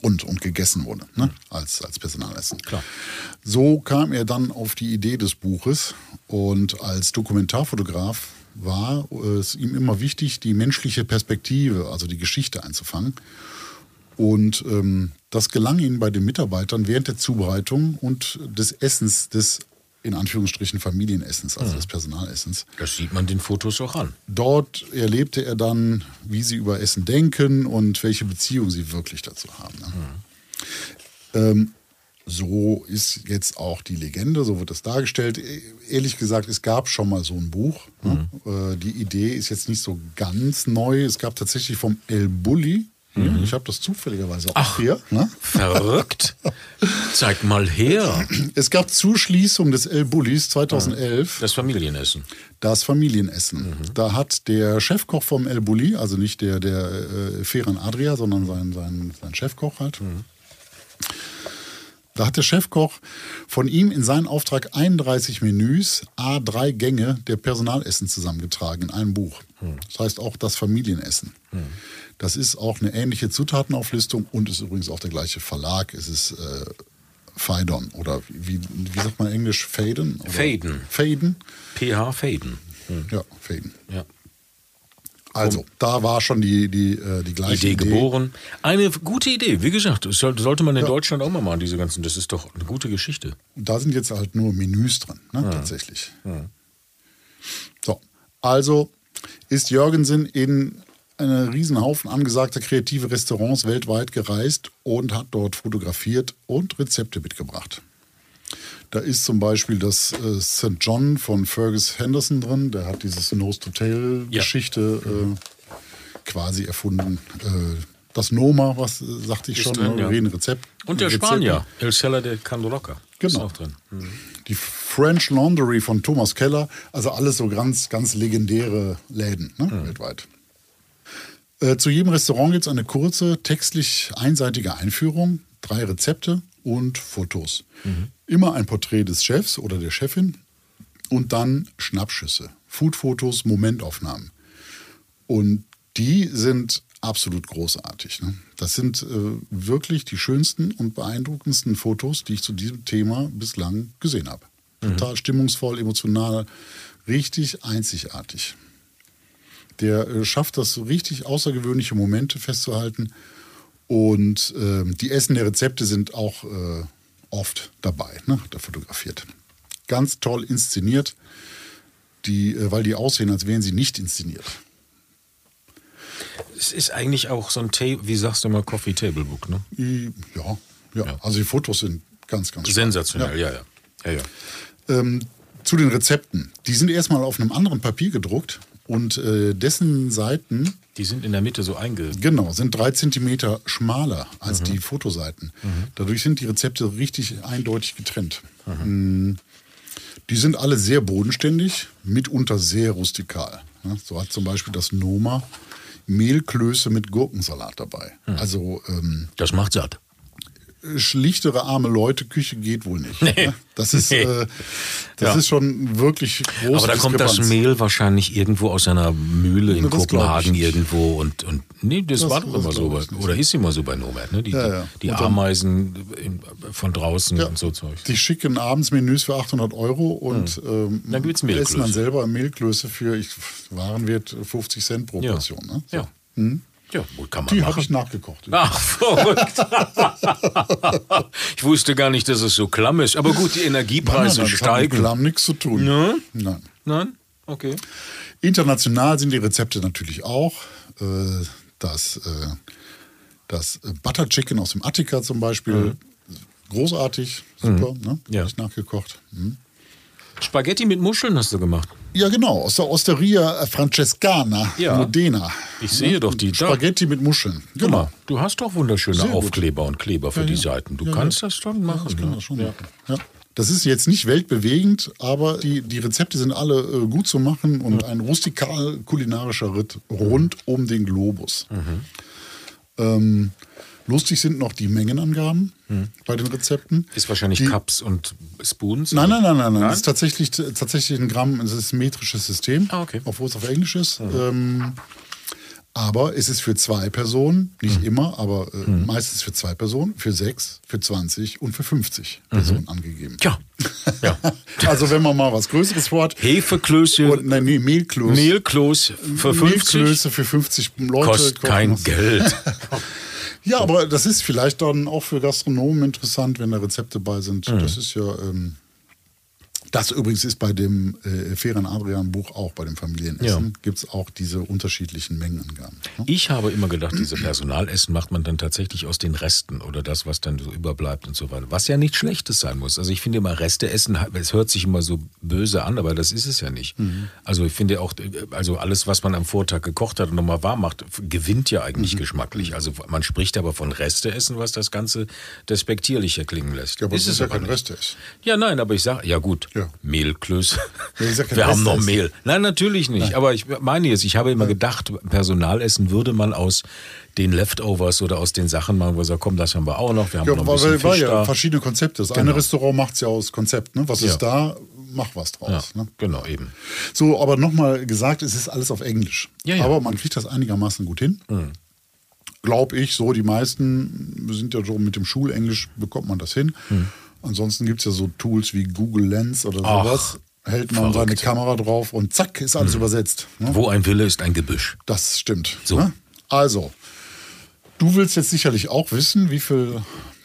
Und, und gegessen wurde, ne? als, als Personalessen. Klar. So kam er dann auf die Idee des Buches und als Dokumentarfotograf war es ihm immer wichtig, die menschliche Perspektive, also die Geschichte einzufangen. Und ähm, das gelang ihm bei den Mitarbeitern während der Zubereitung und des Essens, des in Anführungsstrichen Familienessens, also des Personalessens. Das sieht man den Fotos auch an. Dort erlebte er dann, wie sie über Essen denken und welche Beziehung sie wirklich dazu haben. Ne? Ähm, so ist jetzt auch die Legende, so wird das dargestellt. E- Ehrlich gesagt, es gab schon mal so ein Buch. Ne? Äh, die Idee ist jetzt nicht so ganz neu. Es gab tatsächlich vom El Bulli, hier, ich habe das zufälligerweise auch Ach. hier. Ne? Verrückt. Zeig mal her. Es gab Zuschließung des El Bullis 2011. Das Familienessen. Das Familienessen. Da hat der Chefkoch vom El Bulli, also nicht der, der äh, Ferran Adria, sondern sein, sein, sein Chefkoch halt. Da hat der Chefkoch von ihm in seinen Auftrag 31 Menüs, A drei Gänge der Personalessen zusammengetragen in einem Buch. Das heißt auch das Familienessen. Das ist auch eine ähnliche Zutatenauflistung und ist übrigens auch der gleiche Verlag. Es ist äh, Phaidon oder wie, wie sagt man in Englisch? Faden? Oder- Faden. Faden? PH Faden. Ja, Faden. Ja. Also, da war schon die, die, äh, die gleiche Idee Idee. geboren. Eine gute Idee. Wie gesagt, das soll- sollte man in Deutschland auch mal machen, diese ganzen. Das ist doch eine gute Geschichte. Da sind jetzt halt nur Menüs drin, ne, tatsächlich. So, also ist Jürgensen in einen Riesenhaufen angesagter kreative Restaurants weltweit gereist und hat dort fotografiert und Rezepte mitgebracht. Da ist zum Beispiel das äh, St. John von Fergus Henderson drin. Der hat diese Nose to Tail-Geschichte äh, quasi erfunden. Äh, das Noma, was äh, sagte ich Ist schon, drin, ne, ja. Rezept. Und der Rezepte. Spanier, El Celler de Candoloca. Ist Genau. auch drin. Die French Laundry von Thomas Keller, also alles so ganz, ganz legendäre Läden ne, weltweit. Äh, zu jedem Restaurant gibt es eine kurze, textlich einseitige Einführung, drei Rezepte und Fotos. Immer ein Porträt des Chefs oder der Chefin und dann Schnappschüsse, Foodfotos, Momentaufnahmen. Und die sind absolut großartig. Ne? Das sind äh, wirklich die schönsten und beeindruckendsten Fotos, die ich zu diesem Thema bislang gesehen habe. Total stimmungsvoll, emotional, richtig einzigartig. Der äh, schafft das, so richtig außergewöhnliche Momente festzuhalten. Und ähm, die Essen der Rezepte sind auch äh, oft dabei, ne? er fotografiert. Ganz toll inszeniert, die, äh, weil die aussehen, als wären sie nicht inszeniert. Es ist eigentlich auch so ein, Ta wie sagst du mal, Coffee Table Book, ne? Ja, ja, Ja. also die Fotos sind ganz, ganz. Sensationell, ja, ja. ja, ja. Ähm, zu den Rezepten. Die sind erstmal auf einem anderen Papier gedruckt und äh, dessen Seiten, Die sind in der Mitte so einge... genau, sind drei Zentimeter schmaler Mhm. als die Fotoseiten. Dadurch sind die Rezepte richtig eindeutig getrennt. Mm, Die sind alle sehr bodenständig, mitunter sehr rustikal. ne? So hat zum Beispiel das Noma Mehlklöße mit Gurkensalat dabei. Mhm. Also ähm, Das macht satt. Schlichtere arme Leute Küche geht wohl nicht. Ne? Das ist äh, das Ja. ist schon wirklich groß. Aber da kommt das Mehl wahrscheinlich irgendwo aus einer Mühle in das Kopenhagen irgendwo und, und nee, das, Das- war doch immer so bei, oder ist immer so bei Nomad, ne? Die, Ja, ja. die dann- Ameisen von draußen und so Zeug. Die schicken Abendsmenüs für 800 Euro und ähm, Dann gibt's essen dann selber Mehlklöße für ich, Warenwert 50 Cent pro. Portion. Ne? So. Ja. Ja, wohl kann man Die habe ich nachgekocht. Ach, verrückt. ich wusste gar nicht, dass es so klamm ist. Aber gut, die Energiepreise das hat mit steigen. Klamm nichts zu tun. Ne? Nein. Nein? Okay. International sind die Rezepte natürlich auch. Äh, das, äh, das Butter Chicken aus dem Attica zum Beispiel. Großartig, super. Ne? Mhm. Ja. Hab ich nachgekocht. Mhm. Spaghetti mit Muscheln hast du gemacht. Ja, genau, aus der Osteria Francescana Ja. Modena. Ich sehe doch die da. Spaghetti mit Muscheln. Guck Genau. mal, du hast doch wunderschöne Sehr gut. Aufkleber und Kleber für Ja, die ja. Seiten. Du Ja, kannst ja. das schon machen. Ich kann ne? das schon ja. machen. Ja. Das ist jetzt nicht weltbewegend, aber die, die Rezepte sind alle äh, gut zu machen und ein rustikal kulinarischer Ritt rund um den Globus. Mhm. Ähm, lustig sind noch die Mengenangaben bei den Rezepten. Ist wahrscheinlich Die- Cups und Spoons. Nein, nein, nein, nein, nein. Das ist tatsächlich, tatsächlich ein Gramm, es ist ein metrisches System, Ah, okay. obwohl es auf Englisch ist. Ähm, aber es ist für zwei Personen, Hm. nicht immer, aber äh, meistens für zwei Personen, für sechs, für 20 und für 50 Personen angegeben. Mhm. Tja. Ja. Also wenn man mal was Größeres vorhat. Hefeklöße, Und, nein, nee, Mehlklöße. Mehlkloß für 50 Mehlklöße für 50 Leute. kostet kein. Geld. Ja, aber das ist vielleicht dann auch für Gastronomen interessant, wenn da Rezepte bei sind. Mhm. Das ist ja. Ähm, das übrigens ist bei dem äh, Fairen Adrian Buch auch, bei dem Familienessen, Ja. gibt es auch diese unterschiedlichen Mengenangaben. ne? Ich habe immer gedacht, diese Personalessen macht man dann tatsächlich aus den Resten oder das, was dann so überbleibt und so weiter. Was ja nichts Schlechtes sein muss. Also ich finde immer Reste essen, es hört sich immer so böse an, aber das ist es ja nicht. Mhm. Also ich finde auch, also alles, was man am Vortag gekocht hat und nochmal warm macht, gewinnt ja eigentlich Mhm. geschmacklich. Also man spricht aber von Resteessen, was das Ganze despektierlicher klingen lässt. Ja, aber ist das ist ja kein nicht. Rest ist. Ja, nein, aber ich sage, ja gut, Ja. Mehlklöße. Ja, ist ja kein Wir haben noch. Mehl. Nein, natürlich nicht. Aber ich meine jetzt, ich habe immer gedacht, Personalessen würde man aus den Leftovers oder aus den Sachen machen, wo er sagt, komm, das haben wir auch noch, wir haben Ja, noch ein bisschen war Fisch ja da. verschiedene Konzepte. Das Genau. eine Restaurant macht es ja aus Konzept. Ne? Was Ja. ist da, mach was Ja, draus. Ne? genau, eben. So, aber nochmal gesagt, es ist alles auf Englisch. Ja, ja. Aber man kriegt das einigermaßen gut hin. Glaube ich, so die meisten sind ja so mit dem Schulenglisch bekommt man das hin. Ansonsten gibt es ja so Tools wie Google Lens oder Ach, sowas. Hält man verrückt. seine Kamera drauf und zack, ist alles übersetzt. Ne? Wo ein Wille ist ein Gebüsch. Das stimmt. So. Ne? Also, du willst jetzt sicherlich auch wissen, wie viel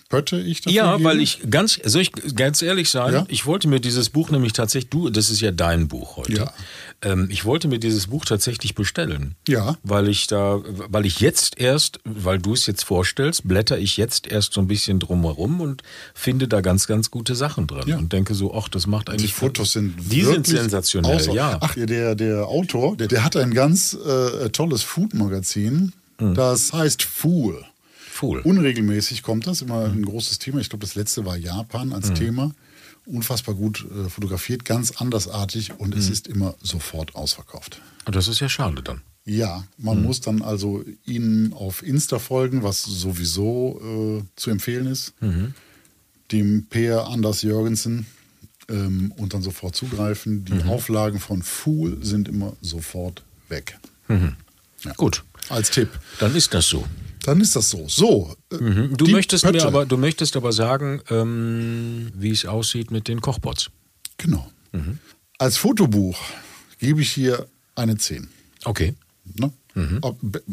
Pötte ich dafür Ja, gebe? weil ich ganz, soll ich ganz ehrlich sein, Ja? ich wollte mir dieses Buch nämlich tatsächlich, du, das ist ja dein Buch heute. Ja. Ähm, ich wollte mir dieses Buch tatsächlich bestellen. Ja. Weil ich da, weil ich jetzt erst, weil du es jetzt vorstellst, blätter ich jetzt erst so ein bisschen drumherum und finde da ganz, ganz gute Sachen drin. Ja. Und denke so, ach, das macht Die eigentlich. Fotos sind Die sind sensationell, außer- ja. Ach, der, der Autor, der, der hat ein ganz äh, tolles Food-Magazin. Hm. Das heißt Fool. Cool. Unregelmäßig kommt das, immer Hm. ein großes Thema. Ich glaube, das letzte war Japan als Thema. Unfassbar gut äh, fotografiert, ganz andersartig und Hm. es ist immer sofort ausverkauft. Und das ist ja schade dann. Ja, man Hm. muss dann also ihnen auf Insta folgen, was sowieso äh, zu empfehlen ist. Mhm. Dem Peer Anders Jürgensen ähm, und dann sofort zugreifen. Die Mhm. Auflagen von Fool sind immer sofort weg. Gut. Als Tipp. Dann ist das so. Dann ist das so. So. äh, Du die möchtest Pötte. mir aber, du möchtest aber sagen, ähm, wie es aussieht mit den Kochbots. Genau. Mhm. Als Fotobuch gebe ich hier eine 10. Okay. Ne? Mhm.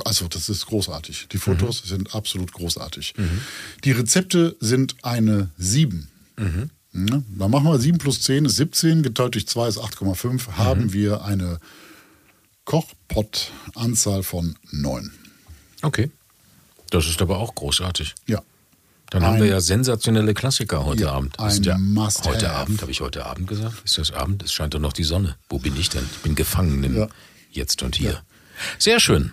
Also das ist großartig. Die Fotos sind absolut großartig. Mhm. Die Rezepte sind eine 7. Mhm. Ne? Dann machen wir 7 plus 10 ist 17, geteilt durch 2 ist 8,5. Mhm. Haben wir eine Kochpot-Anzahl von 9. Okay. Das ist aber auch großartig. Ja. Dann haben Ein- wir ja sensationelle Klassiker heute Ja, Abend. ein ja Must-have. heute Abend, habe ich heute Abend gesagt? Ist das Abend? Es scheint doch noch die Sonne. Wo bin ich denn? Ich bin gefangen im Ja. Jetzt und hier. Sehr schön.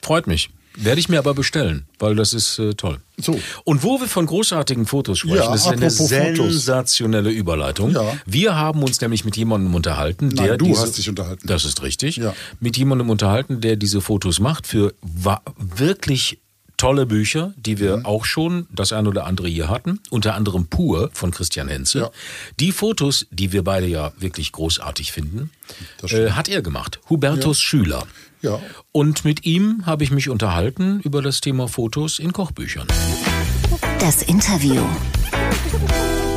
Freut mich. Werde ich mir aber bestellen, weil das ist äh, toll. So. Und wo wir von großartigen Fotos sprechen, Ja, das ist eine apropos Fotos. sensationelle Überleitung. Ja. Wir haben uns nämlich mit jemandem unterhalten, Nein, der du diese, hast dich unterhalten. Das ist richtig. Ja. Mit jemandem unterhalten, der diese Fotos macht für wirklich tolle Bücher, die wir mhm. auch schon das ein oder andere hier hatten, unter anderem Pur von Christian Henze. Ja. Die Fotos, die wir beide ja wirklich großartig finden, äh, hat er gemacht. Hubertus ja. Schüler. Ja. Und mit ihm habe ich mich unterhalten über das Thema Fotos in Kochbüchern. Das Interview.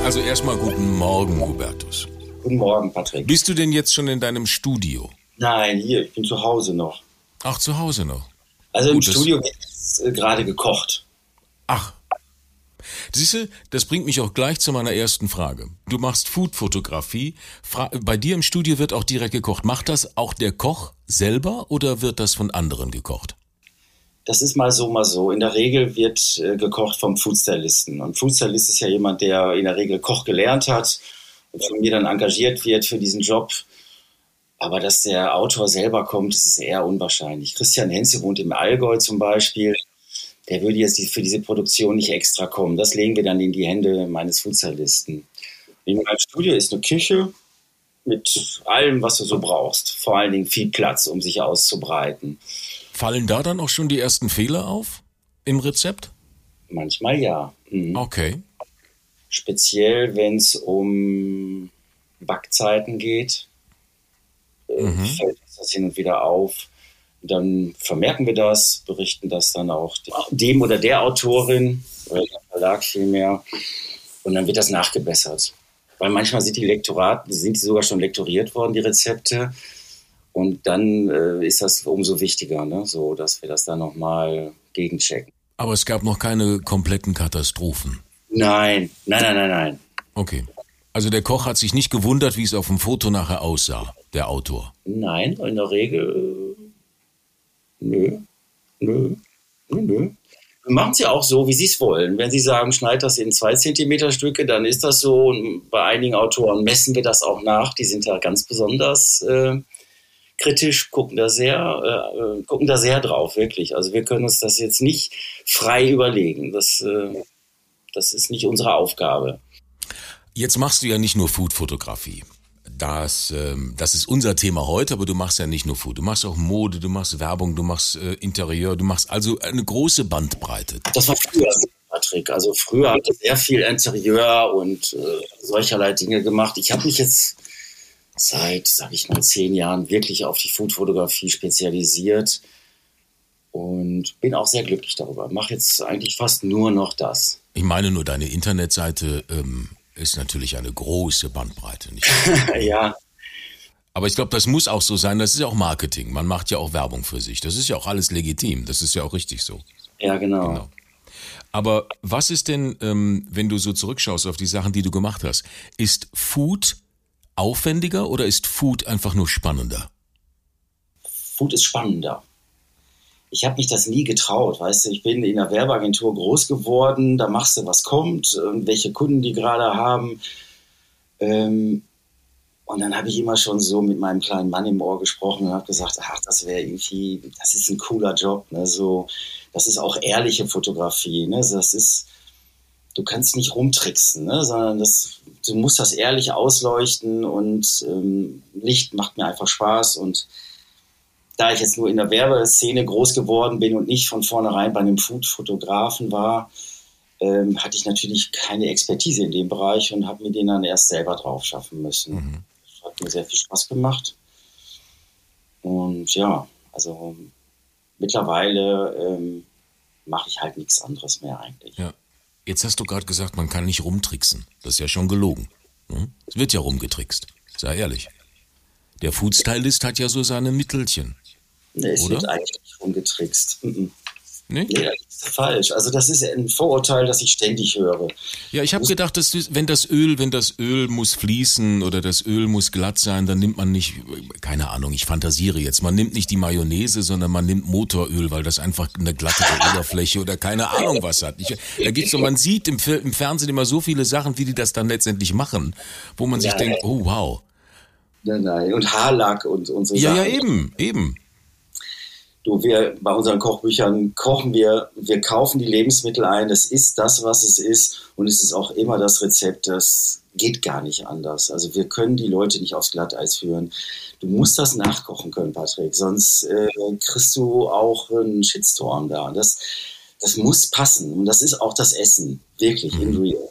Also erstmal guten Morgen, Hubertus. Guten Morgen, Patrick. Bist du denn jetzt schon in deinem Studio? Nein, hier, ich bin zu Hause noch. Ach, zu Hause noch. Also im Studio wird äh, gerade gekocht. Ach. Siehst du, das bringt mich auch gleich zu meiner ersten Frage. Du machst Foodfotografie. Bei dir im Studio wird auch direkt gekocht. Macht das auch der Koch selber oder wird das von anderen gekocht? Das ist mal so, mal so. In der Regel wird äh, gekocht vom Foodstylisten. Und Foodstylist ist ja jemand, der in der Regel Koch gelernt hat und von mir dann engagiert wird für diesen Job. Aber dass der Autor selber kommt, das ist eher unwahrscheinlich. Christian Henze wohnt im Allgäu zum Beispiel. Der würde jetzt für diese Produktion nicht extra kommen. Das legen wir dann in die Hände meines Foodstylisten. In meinem Studio ist eine Küche mit allem, was du so brauchst. Vor allen Dingen viel Platz, um sich auszubreiten. Fallen da dann auch schon die ersten Fehler auf im Rezept? Manchmal ja. Mhm. Okay. Speziell, wenn es um Backzeiten geht, mhm. fällt uns das hin und wieder auf. Dann vermerken wir das, berichten das dann auch dem oder der Autorin oder dem Verlag vielmehr. Und dann wird das nachgebessert. Weil manchmal sind die Lektoraten, sind die sogar schon lektoriert worden, die Rezepte. Und dann äh, ist das umso wichtiger, ne? so dass wir das dann nochmal gegenchecken. Aber es gab noch keine kompletten Katastrophen. Nein, nein, nein, nein, nein. Okay. Also der Koch hat sich nicht gewundert, wie es auf dem Foto nachher aussah, der Autor. Nein, in der Regel nö, nö, nö, nö. Wir machen es ja auch so, wie Sie es wollen. Wenn Sie sagen, schneid das in zwei Zentimeter Stücke, dann ist das so. Und bei einigen Autoren messen wir das auch nach. Die sind da ganz besonders äh, kritisch, gucken da sehr, äh, äh, gucken da sehr drauf, wirklich. Also wir können uns das jetzt nicht frei überlegen. Das, äh, das ist nicht unsere Aufgabe. Jetzt machst du ja nicht nur Foodfotografie. Das, ähm, das ist unser Thema heute, aber du machst ja nicht nur Food. Du machst auch Mode, du machst Werbung, du machst äh, Interieur, du machst also eine große Bandbreite. Das war früher, Patrick. Also früher habe ich sehr viel Interieur und äh, solcherlei Dinge gemacht. Ich habe mich jetzt seit, sag ich mal, zehn Jahren wirklich auf die Foodfotografie spezialisiert und bin auch sehr glücklich darüber. Mache jetzt eigentlich fast nur noch das. Ich meine nur, deine Internetseite ähm, ist natürlich eine große Bandbreite. Nicht ja. Aber ich glaube, das muss auch so sein. Das ist ja auch Marketing. Man macht ja auch Werbung für sich. Das ist ja auch alles legitim. Das ist ja auch richtig so. Ja, genau. genau. Aber was ist denn, ähm, wenn du so zurückschaust auf die Sachen, die du gemacht hast? Ist Food aufwendiger oder ist Food einfach nur spannender? Food ist spannender. Ich habe mich das nie getraut, weißt du, ich bin in der Werbeagentur groß geworden, da machst du, was kommt, welche Kunden die gerade haben. Ähm, und dann habe ich immer schon so mit meinem kleinen Mann im Ohr gesprochen und habe gesagt, ach, das wäre irgendwie, das ist ein cooler Job, ne? so, das ist auch ehrliche Fotografie, ne? das ist, du kannst nicht rumtricksen, ne? sondern das, du musst das ehrlich ausleuchten und ähm, Licht macht mir einfach Spaß und da ich jetzt nur in der Werbeszene groß geworden bin und nicht von vornherein bei einem Food-Fotografen war, ähm, hatte ich natürlich keine Expertise in dem Bereich und habe mir den dann erst selber drauf schaffen müssen. Mhm. Das hat mir sehr viel Spaß gemacht. Und ja, also mittlerweile ähm, mache ich halt nichts anderes mehr eigentlich. Ja. Jetzt hast du gerade gesagt, man kann nicht rumtricksen. Das ist ja schon gelogen. Ne? Es wird ja rumgetrickst. Sei ehrlich. Der Foodstylist hat ja so seine Mittelchen. Nee, es Oder? wird eigentlich nicht rumgetrickst. Mhm. Nee? nee, das ist falsch. Also das ist ein Vorurteil, das ich ständig höre. Ja, ich habe gedacht, dass wenn das Öl, wenn das Öl muss fließen oder das Öl muss glatt sein, dann nimmt man nicht, keine Ahnung, ich fantasiere jetzt, man nimmt nicht die Mayonnaise, sondern man nimmt Motoröl, weil das einfach eine glatte Oberfläche oder keine Ahnung was hat. Ich, da gibt's so, man sieht im, im, Fernsehen immer so viele Sachen, wie die das dann letztendlich machen, wo man sich ja, denkt, oh wow. Nein, nein, und Haarlack und, und so Ja, Sachen. ja, eben, eben. Du, wir bei unseren Kochbüchern kochen wir, wir kaufen die Lebensmittel ein, das ist das, was es ist und es ist auch immer das Rezept, das geht gar nicht anders. Also wir können die Leute nicht aufs Glatteis führen. Du musst das nachkochen können, Patrick, sonst äh, kriegst du auch einen Shitstorm da. Das, das muss passen. Und das ist auch das Essen, wirklich, in Mhm. real.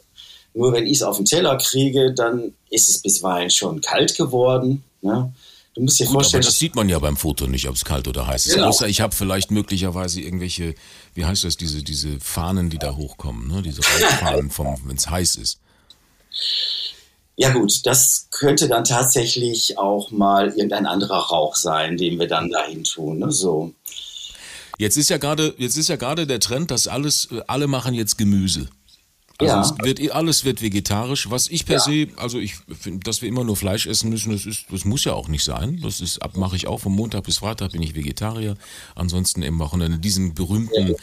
Nur wenn ich es auf den Teller kriege, dann ist es bisweilen schon kalt geworden. Ne? Du musst dir Gut, aber vorstellen, das sieht man ja beim Foto nicht, ob es kalt oder heiß ist. Genau. Außer ich habe vielleicht möglicherweise irgendwelche, wie heißt das, diese, diese Fahnen, die da hochkommen, ne? diese Rauchfahnen, wenn es heiß ist. Ja gut, das könnte dann tatsächlich auch mal irgendein anderer Rauch sein, den wir dann dahin tun. Ne? So. Jetzt ist ja gerade, jetzt ist ja gerade der Trend, dass alles, alle machen jetzt Gemüse. Also Ja. es wird alles wird vegetarisch, was ich per se, also ich finde, dass wir immer nur Fleisch essen müssen, das ist, das muss ja auch nicht sein. Das ist, ab mache ich auch von Montag bis Freitag bin ich Vegetarier. Ansonsten im Wochenende diesen berühmten,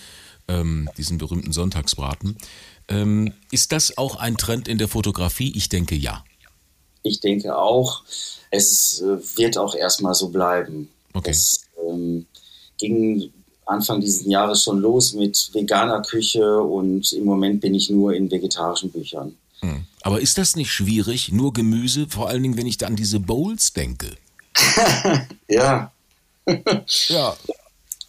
ähm, diesen berühmten Sonntagsbraten. Ähm, ist das auch ein Trend in der Fotografie? Ich denke ja. Ich denke auch, es äh, wird auch erstmal so bleiben. Okay. Es ähm, ging Anfang dieses Jahres schon los mit veganer Küche und im Moment bin ich nur in vegetarischen Büchern. Hm. Aber ist das nicht schwierig? Nur Gemüse, vor allen Dingen, wenn ich da an diese Bowls denke. Ja, Ja.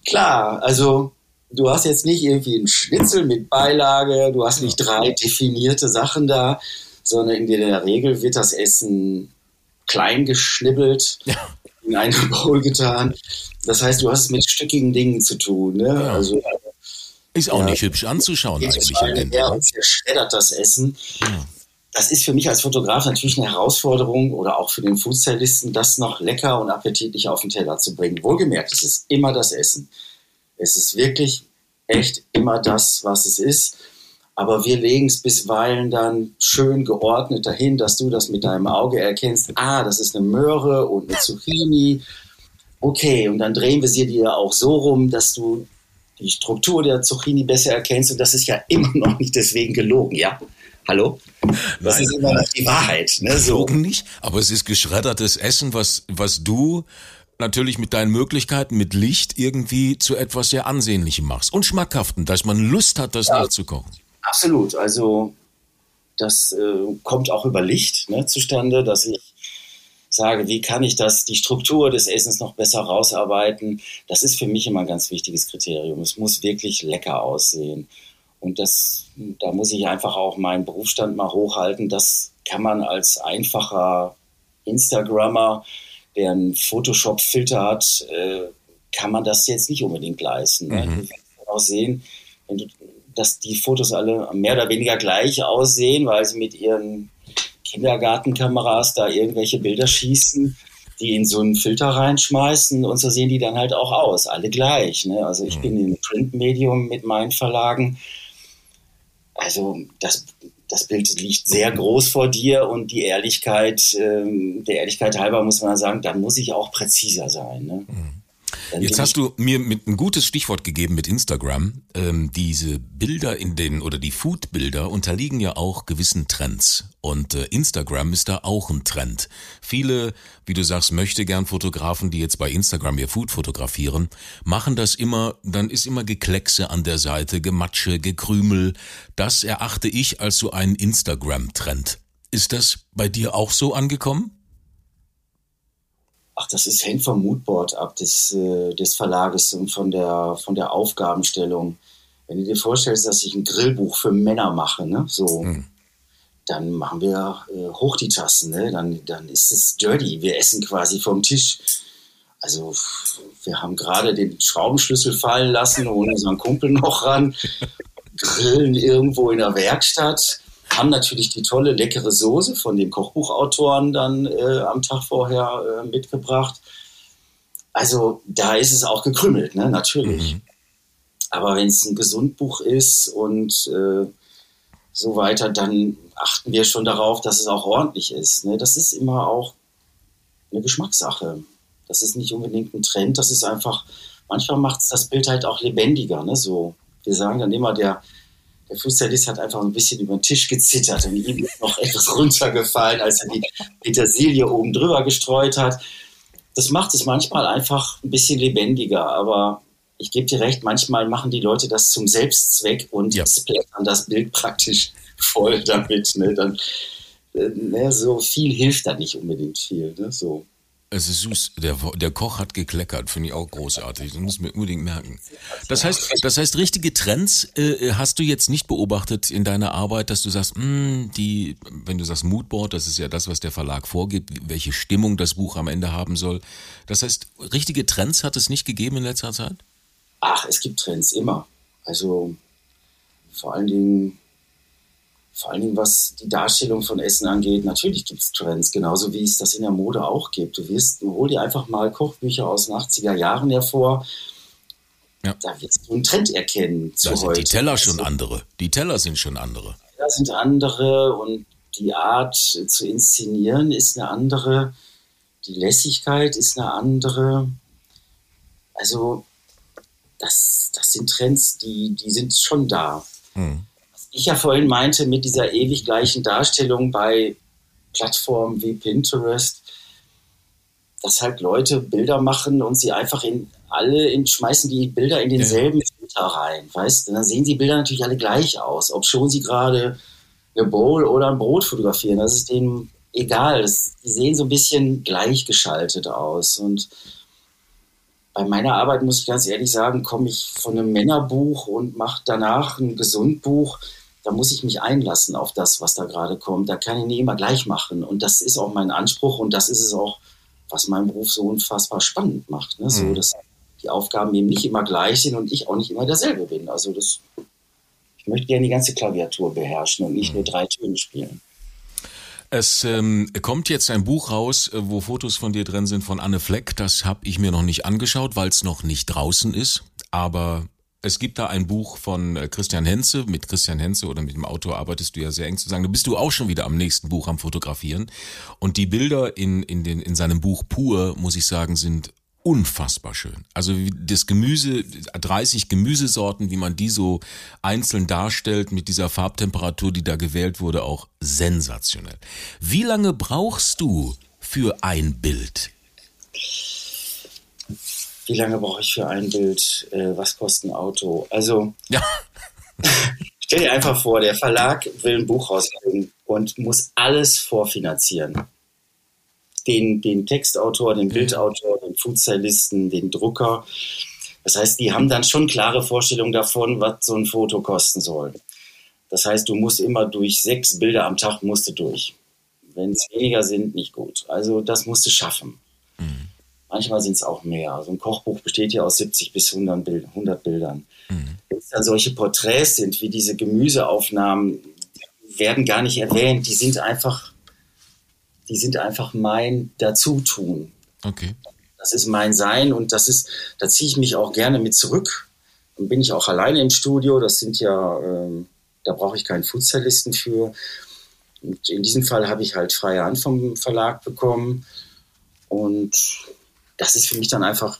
klar, also du hast jetzt nicht irgendwie einen Schnitzel mit Beilage, du hast nicht drei definierte Sachen da, sondern in der Regel wird das Essen klein geschnibbelt, in eine Bowl getan. Das heißt, du hast es mit stückigen Dingen zu tun. Ne? Ja. Also Ist auch Ja. nicht hübsch anzuschauen eigentlich am Ende. ne? und zerschreddert das Essen. Das ist für mich als Fotograf natürlich eine Herausforderung oder auch für den Foodstylisten, das noch lecker und appetitlich auf den Teller zu bringen. Wohlgemerkt, es ist immer das Essen. Es ist wirklich echt immer das, was es ist. Aber wir legen es bisweilen dann schön geordnet dahin, dass du das mit deinem Auge erkennst. Ah, das ist eine Möhre und eine Zucchini. Okay, und dann drehen wir sie dir auch so rum, dass du die Struktur der Zucchini besser erkennst. Und das ist ja immer noch nicht deswegen gelogen, ja? Hallo? Das Nein. ist immer noch die Wahrheit. Ne? So. Logen nicht, aber es ist geschreddertes Essen, was, was du natürlich mit deinen Möglichkeiten, mit Licht irgendwie zu etwas sehr Ansehnlichem machst. Und schmackhaften, dass man Lust hat, das nachzukochen. Absolut. Also das äh, kommt auch über Licht ne, zustande, dass ich sage, wie kann ich das, die Struktur des Essens noch besser rausarbeiten. Das ist für mich immer ein ganz wichtiges Kriterium. Es muss wirklich lecker aussehen. Und das, da muss ich einfach auch meinen Berufsstand mal hochhalten. Das kann man als einfacher Instagrammer, der einen Photoshop-Filter hat, äh, kann man das jetzt nicht unbedingt leisten. Ne? Du wirst auch sehen, wenn du, dass die Fotos alle mehr oder weniger gleich aussehen, weil sie mit ihren Kindergartenkameras da irgendwelche Bilder schießen, die in so einen Filter reinschmeißen und so sehen die dann halt auch aus, alle gleich. Ne? Also ich bin im Printmedium mit meinen Verlagen. Also das, das Bild liegt sehr groß vor dir und die Ehrlichkeit, ähm, der Ehrlichkeit halber muss man sagen, dann muss ich auch präziser sein. Ne? Dann Jetzt hast du mir mit ein gutes Stichwort gegeben mit Instagram. Ähm, diese Bilder in den oder die Food-Bilder unterliegen ja auch gewissen Trends. Und äh, Instagram ist da auch ein Trend. Viele, wie du sagst, möchte gern Fotografen, die jetzt bei Instagram ihr Food fotografieren, machen das immer, dann ist immer Gekleckse an der Seite, Gematsche, Gekrümel. Das erachte ich als so einen Instagram-Trend. Ist das bei dir auch so angekommen? Ach, das ist hängt vom Moodboard ab des, äh, des Verlages und von der, von der Aufgabenstellung. Wenn du dir vorstellst, dass ich ein Grillbuch für Männer mache, ne, so, dann machen wir äh, hoch die Tassen, ne? dann, dann ist es dirty. Wir essen quasi vom Tisch. Also wir haben gerade den Schraubenschlüssel fallen lassen, holen unseren Kumpel noch ran, grillen irgendwo in der Werkstatt, haben natürlich die tolle, leckere Soße von dem Kochbuchautoren dann äh, am Tag vorher äh, mitgebracht. Also da ist es auch gekrümmelt, ne? natürlich. Aber wenn es ein Gesundbuch ist und äh, so weiter, dann achten wir schon darauf, dass es auch ordentlich ist. Ne? Das ist immer auch eine Geschmackssache. Das ist nicht unbedingt ein Trend, das ist einfach, manchmal macht es das Bild halt auch lebendiger. Ne? So, wir sagen dann immer, der, der Fußstylist hat einfach ein bisschen über den Tisch gezittert und ihm ist noch etwas runtergefallen, als er die Petersilie oben drüber gestreut hat. Das macht es manchmal einfach ein bisschen lebendiger, aber ich gebe dir recht, manchmal machen die Leute das zum Selbstzweck und Ja. splattern das Bild praktisch voll damit. Ne? Dann, äh, ne, so viel hilft da nicht unbedingt viel. Ne? So. Es ist süß. Der, der Koch hat gekleckert, finde ich auch großartig. Das muss mir unbedingt merken. Das heißt, das heißt, richtige Trends äh, hast du jetzt nicht beobachtet in deiner Arbeit, dass du sagst, mh, hm, die, wenn du sagst Moodboard, das ist ja das, was der Verlag vorgibt, welche Stimmung das Buch am Ende haben soll. Das heißt, richtige Trends hat es nicht gegeben in letzter Zeit? Ach, es gibt Trends immer. Also vor allen Dingen vor allen Dingen was die Darstellung von Essen angeht, natürlich gibt es Trends, genauso wie es das in der Mode auch gibt. Du wirst, du hol dir einfach mal Kochbücher aus den 80er Jahren hervor. Ja. Da wirst du einen Trend erkennen zu da sind heute. Die Teller schon also, andere. Die Teller sind schon andere. Die Teller sind andere und die Art zu inszenieren ist eine andere. Die Lässigkeit ist eine andere. Also, das, das sind Trends, die, die sind schon da. Hm ich ja vorhin meinte mit dieser ewig gleichen Darstellung bei Plattformen wie Pinterest, dass halt Leute Bilder machen und sie einfach in alle in, schmeißen die Bilder in denselben ja. Filter rein, weißt? Und dann sehen die Bilder natürlich alle gleich aus, ob schon sie gerade eine Bowl oder ein Brot fotografieren. Das ist denen egal. Das, die sehen so ein bisschen gleichgeschaltet aus und bei meiner Arbeit muss ich ganz ehrlich sagen, komme ich von einem Männerbuch und mache danach ein Gesundbuch da muss ich mich einlassen auf das, was da gerade kommt. Da kann ich nicht immer gleich machen. Und das ist auch mein Anspruch und das ist es auch, was meinen Beruf so unfassbar spannend macht. Ne? So, mhm. dass die Aufgaben eben nicht immer gleich sind und ich auch nicht immer derselbe bin. Also das, ich möchte gerne die ganze Klaviatur beherrschen und nicht mhm. nur drei Töne spielen. Es ähm, kommt jetzt ein Buch raus, äh, wo Fotos von dir drin sind von Anne Fleck. Das habe ich mir noch nicht angeschaut, weil es noch nicht draußen ist. Aber es gibt da ein Buch von äh, Christian Henze. Mit Christian Henze oder mit dem Autor arbeitest du ja sehr eng zusammen. Da bist du auch schon wieder am nächsten Buch am Fotografieren. Und die Bilder in, in, den, in seinem Buch Pur, muss ich sagen, sind unfassbar schön. Also das Gemüse, 30 Gemüsesorten, wie man die so einzeln darstellt mit dieser Farbtemperatur, die da gewählt wurde, auch sensationell. Wie lange brauchst du für ein Bild? Wie lange brauche ich für ein Bild, äh, was kostet ein Auto? Also, ja. stell dir einfach vor, der Verlag will ein Buch rausbringen und muss alles vorfinanzieren. Den, den Textautor, den Bildautor, den Foodstylisten, den Drucker. Das heißt, die haben dann schon klare Vorstellungen davon, was so ein Foto kosten soll. Das heißt, du musst immer durch sechs Bilder am Tag musst du durch. Wenn es weniger sind, nicht gut. Also das musst du schaffen. Manchmal sind es auch mehr. Also ein Kochbuch besteht ja aus 70 bis 100, Bild, 100 Bildern. Mhm. Wenn es dann solche Porträts sind, wie diese Gemüseaufnahmen, die werden gar nicht erwähnt. Die sind einfach, die sind einfach mein Dazutun. Okay. Das ist mein Sein und das ist, da ziehe ich mich auch gerne mit zurück. Dann bin ich auch alleine im Studio. Das sind ja, ähm, da brauche ich keinen Foodstylisten für. Und in diesem Fall habe ich halt freie Hand vom Verlag bekommen. Und das ist für mich dann einfach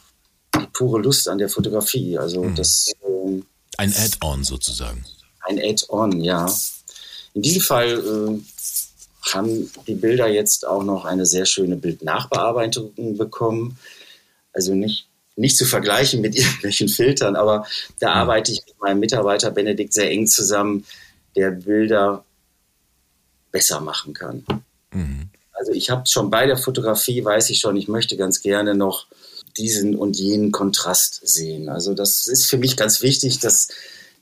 die pure Lust an der Fotografie. Also mhm. das. Ähm, ein Add-on sozusagen. Ein Add-on, ja. In diesem Fall äh, haben die Bilder jetzt auch noch eine sehr schöne Bildnachbearbeitung bekommen. Also nicht, nicht zu vergleichen mit irgendwelchen Filtern, aber da mhm. arbeite ich mit meinem Mitarbeiter Benedikt sehr eng zusammen, der Bilder besser machen kann. Mhm. Also ich habe schon bei der Fotografie, weiß ich schon, ich möchte ganz gerne noch diesen und jenen Kontrast sehen. Also das ist für mich ganz wichtig, dass,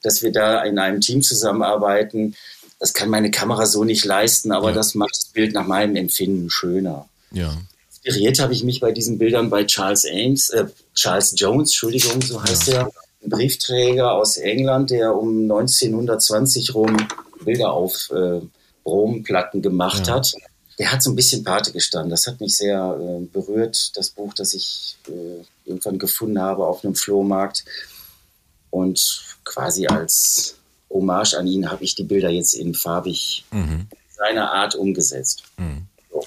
dass wir da in einem Team zusammenarbeiten. Das kann meine Kamera so nicht leisten, aber ja. das macht das Bild nach meinem Empfinden schöner. Ja. Inspiriert habe ich mich bei diesen Bildern bei Charles Ames, äh, Charles Jones, Entschuldigung, so heißt ja. er, ein Briefträger aus England, der um 1920 rum Bilder auf äh, Bromplatten gemacht ja. hat der hat so ein bisschen Pate gestanden. Das hat mich sehr äh, berührt, das Buch, das ich äh, irgendwann gefunden habe auf einem Flohmarkt. Und quasi als Hommage an ihn habe ich die Bilder jetzt in farbig mhm. seiner Art umgesetzt. Mhm. So.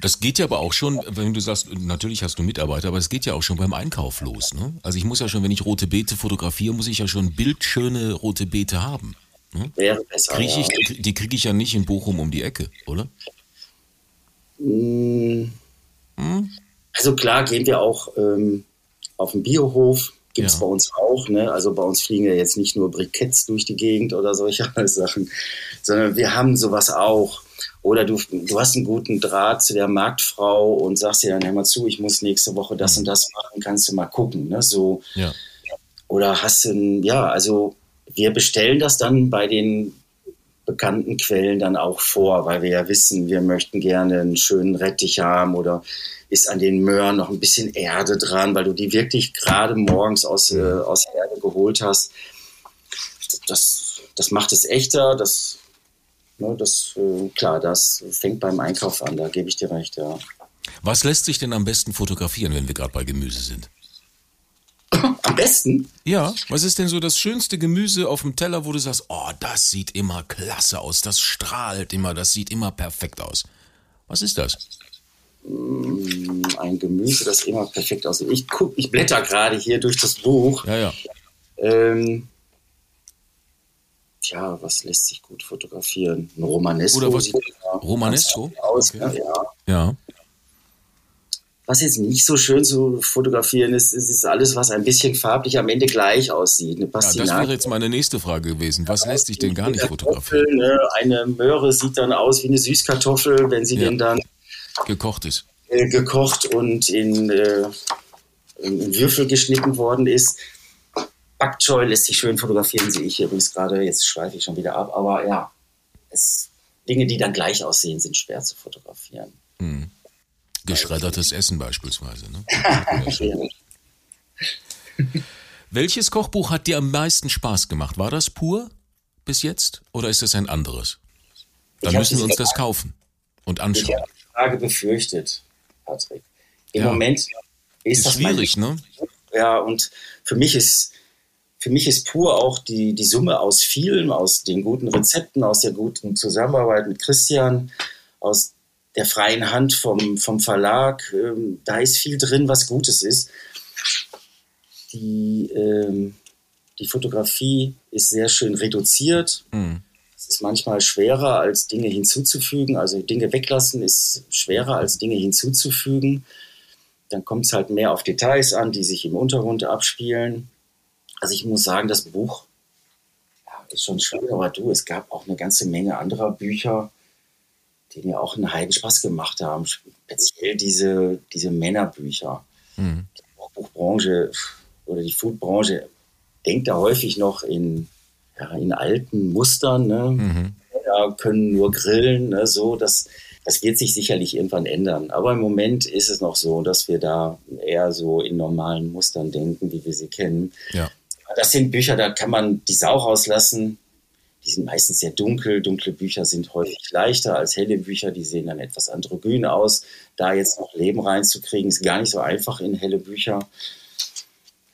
Das geht ja aber auch schon, wenn du sagst, natürlich hast du Mitarbeiter, aber es geht ja auch schon beim Einkauf los. Ne? Also ich muss ja schon, wenn ich rote Beete fotografiere, muss ich ja schon bildschöne rote Beete haben. Ne? Wäre besser. Krieg ich, ja. Die kriege ich ja nicht in Bochum um die Ecke, oder? Hm. Also klar gehen wir auch ähm, auf den Biohof Gibt es Ja. bei uns auch. Ne? Also bei uns fliegen ja jetzt nicht nur Briketts durch die Gegend oder solche Sachen, sondern wir haben sowas auch. Oder du, du hast einen guten Draht zu der Marktfrau und sagst ihr dann, hör mal zu, ich muss nächste Woche das und das machen, kannst du mal gucken. Ne? So, Ja. oder hast du, ein, ja, also wir bestellen das dann bei den bekannten Quellen dann auch vor, weil wir ja wissen, wir möchten gerne einen schönen Rettich haben oder ist an den Möhren noch ein bisschen Erde dran, weil du die wirklich gerade morgens aus, äh, aus der Erde geholt hast. Das, das macht es echter, das, ne, das, äh, klar, das fängt beim Einkauf an, da gebe ich dir recht, ja. Was lässt sich denn am besten fotografieren, wenn wir gerade bei Gemüse sind? Am besten, Ja, was ist denn so das schönste Gemüse auf dem Teller, wo du sagst, oh, das sieht immer klasse aus, das strahlt immer, das sieht immer perfekt aus. Was ist das? ein Gemüse, das immer perfekt aussieht. Ich, guck, ich blätter gerade hier durch das Buch. Ja, ja. Ähm, tja, was lässt sich gut fotografieren? Ein Romanesco. Oder was- Romanesco? Aus, Okay. ja. Ja. Was jetzt nicht so schön zu fotografieren ist, ist, ist alles, was ein bisschen farblich am Ende gleich aussieht. Eine ja das wäre jetzt meine nächste Frage gewesen. Was lässt sich denn gar nicht fotografieren? Ne? Eine Möhre sieht dann aus wie eine Süßkartoffel, wenn sie Ja. denn dann Gekocht ist. äh, gekocht und in, äh, in Würfel geschnitten worden ist. Bok Choy lässt sich schön fotografieren, sehe ich hier übrigens gerade. Jetzt schweife ich schon wieder ab, aber ja, es, Dinge, die dann gleich aussehen, sind schwer zu fotografieren. Geschreddertes Essen beispielsweise. Ne? Welches Kochbuch hat dir am meisten Spaß gemacht? War das pur bis jetzt oder ist es ein anderes? Dann Ich müssen wir uns das kaufen und Ich anschauen. habe die Frage befürchtet, Patrick. Im Ja. Moment ist, Ist das schwierig, ne? Ja, und für mich ist, für mich ist pur auch die, die Summe aus vielem, aus den guten Rezepten, aus der guten Zusammenarbeit mit Christian, aus der freien Hand vom, vom Verlag. Ähm, da ist viel drin, was Gutes ist. Die, ähm, die Fotografie ist sehr schön reduziert. Mhm. Es ist manchmal schwerer, als Dinge hinzuzufügen. Also Dinge weglassen ist schwerer, als Dinge hinzuzufügen. Dann kommt es halt mehr auf Details an, die sich im Untergrund abspielen. Also ich muss sagen, das Buch ja, ist schon schön, aber du, es gab auch eine ganze Menge anderer Bücher, die mir auch einen Heidenspaß gemacht haben. Speziell diese, diese Männerbücher. Mhm. Die Buchbranche oder die Foodbranche denkt da häufig noch in, ja, in alten Mustern. Ne? Mhm. Männer können nur grillen, ne? so das, das wird sich sicherlich irgendwann ändern. Aber im Moment ist es noch so, dass wir da eher so in normalen Mustern denken, wie wir sie kennen. Ja. Das sind Bücher, da kann man die Sau rauslassen. Die sind meistens sehr dunkel. Dunkle Bücher sind häufig leichter als helle Bücher. Die sehen dann etwas androgyn aus. Da jetzt noch Leben reinzukriegen, ist gar nicht so einfach in helle Bücher.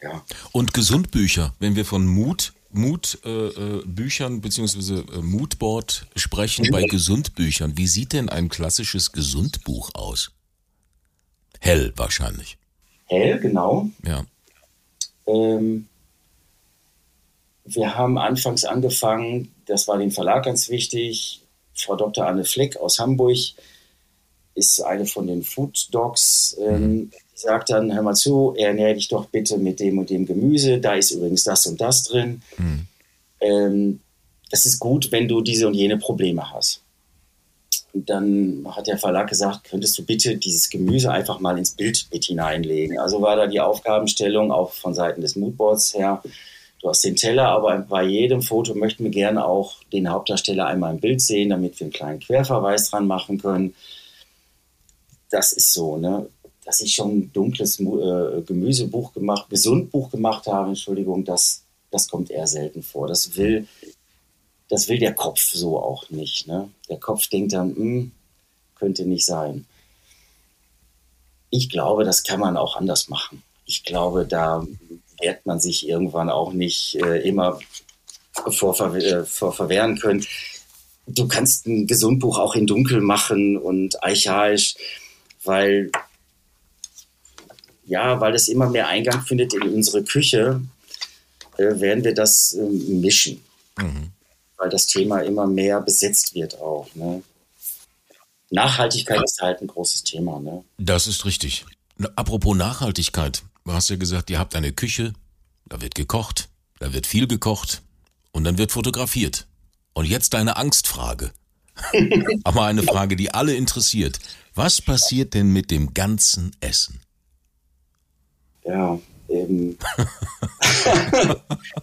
Ja, Und Gesundbücher, wenn wir von Mut, Mut äh, äh, beziehungsweise äh, Moodboard sprechen bei Gesundbüchern, wie sieht denn ein klassisches Gesundbuch aus? Hell wahrscheinlich. hell, genau. Ja. Ähm, wir haben anfangs angefangen, das war dem Verlag ganz wichtig. Frau Dr. Anne Fleck aus Hamburg ist eine von den Food Dogs. Ähm, Die sagt dann, hör mal zu, ernähr dich doch bitte mit dem und dem Gemüse. Da ist übrigens das und das drin. Ähm, das ist gut, wenn du diese und jene Probleme hast. Und dann hat der Verlag gesagt, könntest du bitte dieses Gemüse einfach mal ins Bild mit hineinlegen. Also war da die Aufgabenstellung auch von Seiten des Moodboards her. Du hast den Teller, aber bei jedem Foto möchten wir gerne auch den Hauptdarsteller einmal im Bild sehen, damit wir einen kleinen Querverweis dran machen können. Das ist so, ne? Dass ich schon ein dunkles äh, Gemüsebuch gemacht, Gesundbuch gemacht habe, Entschuldigung, das, das kommt eher selten vor. Das will, das will der Kopf so auch nicht. Ne? Der Kopf denkt dann, hm, könnte nicht sein. Ich glaube, das kann man auch anders machen. Ich glaube, da wird man sich irgendwann auch nicht äh, immer vor, äh, vor verwehren können. Du kannst ein Gesundbuch auch in Dunkel machen und archaisch, weil ja, weil es immer mehr Eingang findet in unsere Küche, äh, werden wir das äh, mischen Mhm. weil das Thema immer mehr besetzt wird auch. Ne? Nachhaltigkeit ist halt ein großes Thema. Ne? Das ist richtig. Apropos Nachhaltigkeit, du hast ja gesagt, ihr habt eine Küche, da wird gekocht, da wird viel gekocht und dann wird fotografiert. Und jetzt deine Angstfrage. Aber eine Frage, die alle interessiert. Was passiert denn mit dem ganzen Essen? Ja, ähm.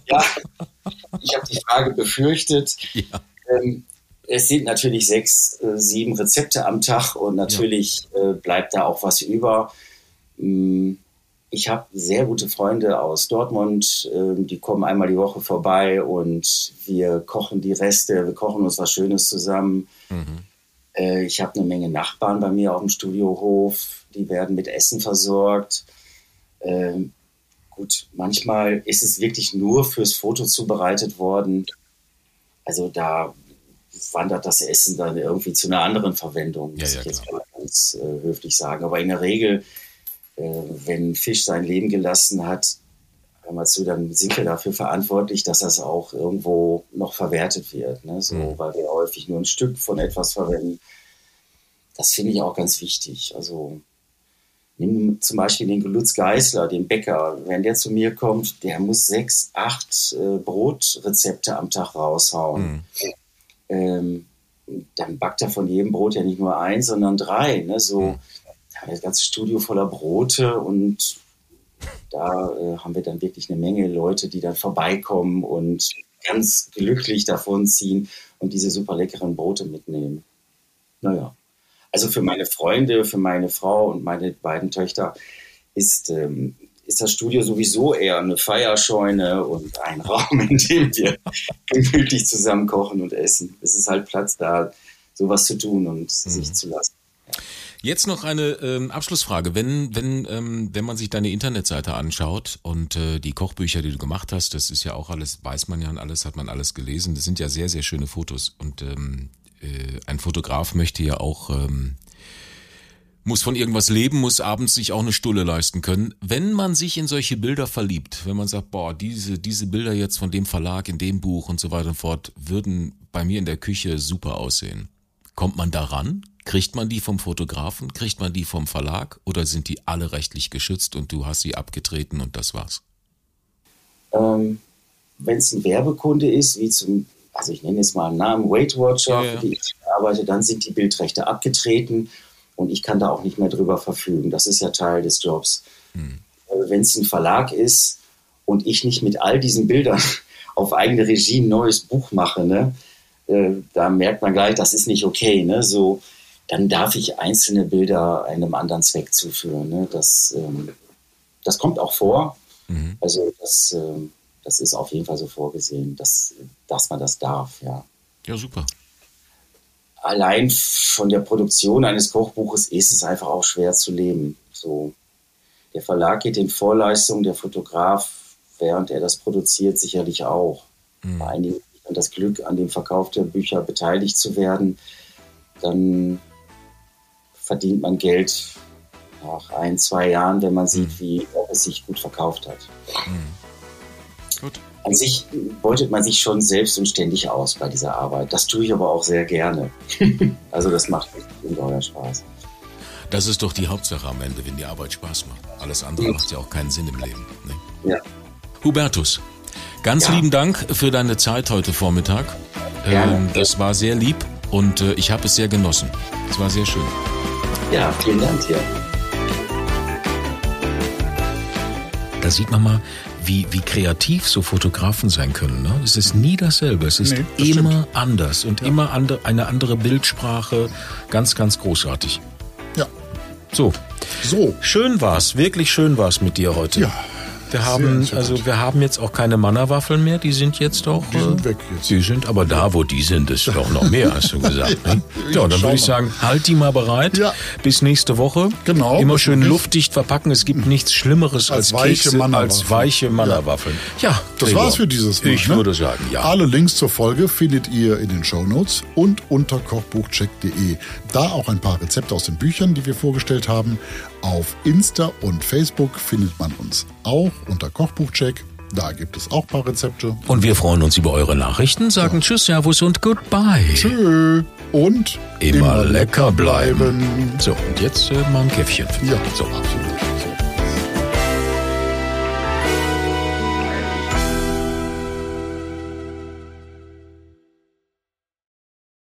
ja, ich habe die Frage befürchtet. Ja. Ähm, es sind natürlich sechs, äh, sieben Rezepte am Tag und natürlich ja. äh, bleibt da auch was über. Ähm, ich habe sehr gute Freunde aus Dortmund, äh, die kommen einmal die Woche vorbei und wir kochen die Reste, wir kochen uns was Schönes zusammen. Mhm. Äh, ich habe eine Menge Nachbarn bei mir auf dem Studiohof, die werden mit Essen versorgt. Ähm, gut, manchmal ist es wirklich nur fürs Foto zubereitet worden. Also da wandert das Essen dann irgendwie zu einer anderen Verwendung, muss ja, ja, ich jetzt mal ganz äh, höflich sagen. Aber in der Regel, wenn Fisch sein Leben gelassen hat, hör mal zu, dann sind wir dafür verantwortlich, dass das auch irgendwo noch verwertet wird. Ne? So, mhm. Weil wir häufig nur ein Stück von etwas verwenden. Das finde ich auch ganz wichtig. Also Nimm zum Beispiel den Gelutz Geißler, den Bäcker. Wenn der zu mir kommt, der muss sechs, acht äh, Brotrezepte am Tag raushauen. Mhm. Ähm, dann backt er von jedem Brot ja nicht nur eins, sondern drei. Ne? So, mhm. Da das ganze Studio voller Brote und da äh, haben wir dann wirklich eine Menge Leute, die dann vorbeikommen und ganz glücklich davon ziehen und diese super leckeren Brote mitnehmen. Naja. Also für meine Freunde, für meine Frau und meine beiden Töchter ist, ähm, ist das Studio sowieso eher eine Feierscheune und ein Raum, in dem wir gemütlich zusammen kochen und essen. Es ist halt Platz da, sowas zu tun und mhm. sich zu lassen. Jetzt noch eine ähm, Abschlussfrage. Wenn, wenn, ähm, wenn man sich deine Internetseite anschaut und äh, die Kochbücher, die du gemacht hast, das ist ja auch alles, weiß man ja und alles, hat man alles gelesen. Das sind ja sehr, sehr schöne Fotos. Und ähm, äh, ein Fotograf möchte ja auch, ähm, muss von irgendwas leben, muss abends sich auch eine Stulle leisten können. Wenn man sich in solche Bilder verliebt, wenn man sagt, boah, diese, diese Bilder jetzt von dem Verlag, in dem Buch und so weiter und fort, würden bei mir in der Küche super aussehen. Kommt man daran? Kriegt man die vom Fotografen? Kriegt man die vom Verlag? Oder sind die alle rechtlich geschützt und du hast sie abgetreten und das war's? Ähm, Wenn es ein Werbekunde ist, wie zum also ich nenne jetzt mal einen Namen, Weight Watcher, ja, ja. für die ich arbeite, dann sind die Bildrechte abgetreten und ich kann da auch nicht mehr drüber verfügen. Das ist ja Teil des Jobs. Hm. Also Wenn es ein Verlag ist und ich nicht mit all diesen Bildern auf eigene Regie ein neues Buch mache, ne, äh, da merkt man gleich, das ist nicht okay. Ne? So, dann darf ich einzelne Bilder einem anderen Zweck zuführen. Ne? Das, ähm, das kommt auch vor. Mhm. Also das, ähm, das ist auf jeden Fall so vorgesehen, dass, dass man das darf, ja. Ja, super. Allein von der Produktion eines Kochbuches ist es einfach auch schwer zu leben. So, der Verlag geht in Vorleistung, der Fotograf, während er das produziert, sicherlich auch. Mhm. Bei einigen hat das Glück, an dem Verkauf der Bücher beteiligt zu werden. Dann verdient man Geld nach ein, zwei Jahren, wenn man sieht, mhm. wie es sich gut verkauft hat. Mhm. Gut. An sich beutet man sich schon selbst und ständig aus bei dieser Arbeit. Das tue ich aber auch sehr gerne. also das macht ungeheuer Spaß. Das ist doch die Hauptsache am Ende, wenn die Arbeit Spaß macht. Alles andere ja. macht ja auch keinen Sinn im Leben. Ne? Ja. Hubertus, ganz ja. lieben Dank für deine Zeit heute Vormittag. Ähm, das war sehr lieb und äh, ich habe es sehr genossen. Es war sehr schön. Ja, vielen Dank dir. Da sieht man mal, wie, wie kreativ so Fotografen sein können. Ne? Es ist nie dasselbe. Es ist nee, das immer stimmt. anders und ja. immer andre, eine andere Bildsprache. Ganz, ganz großartig. Ja. So. So. Schön war's. Wirklich schön war's mit dir heute. Ja. Wir haben, also wir haben jetzt auch keine Mannerwaffeln mehr, die sind jetzt doch. Die sind äh, weg jetzt. Die sind, aber da, wo die sind, ist doch noch mehr, hast du gesagt. Ne? ja, dann würde ich sagen, halt die mal bereit. Ja. Bis nächste Woche. Genau. Immer schön luftdicht verpacken. Es gibt nichts Schlimmeres als, als weiche Kekse, als weiche Mannerwaffeln. Ja, ja das Gregor. war's für dieses Mal. Ich ne? würde sagen, ja. Alle Links zur Folge findet ihr in den Shownotes und unter kochbuchcheck.de. Da auch ein paar Rezepte aus den Büchern, die wir vorgestellt haben. Auf Insta und Facebook findet man uns auch unter Kochbuchcheck. Da gibt es auch ein paar Rezepte. Und wir freuen uns über eure Nachrichten, sagen ja. Tschüss, Servus und Goodbye. Tschö. Und immer, immer lecker bleiben. bleiben. So, und jetzt äh, mal ein Käffchen. Ja, so absolut.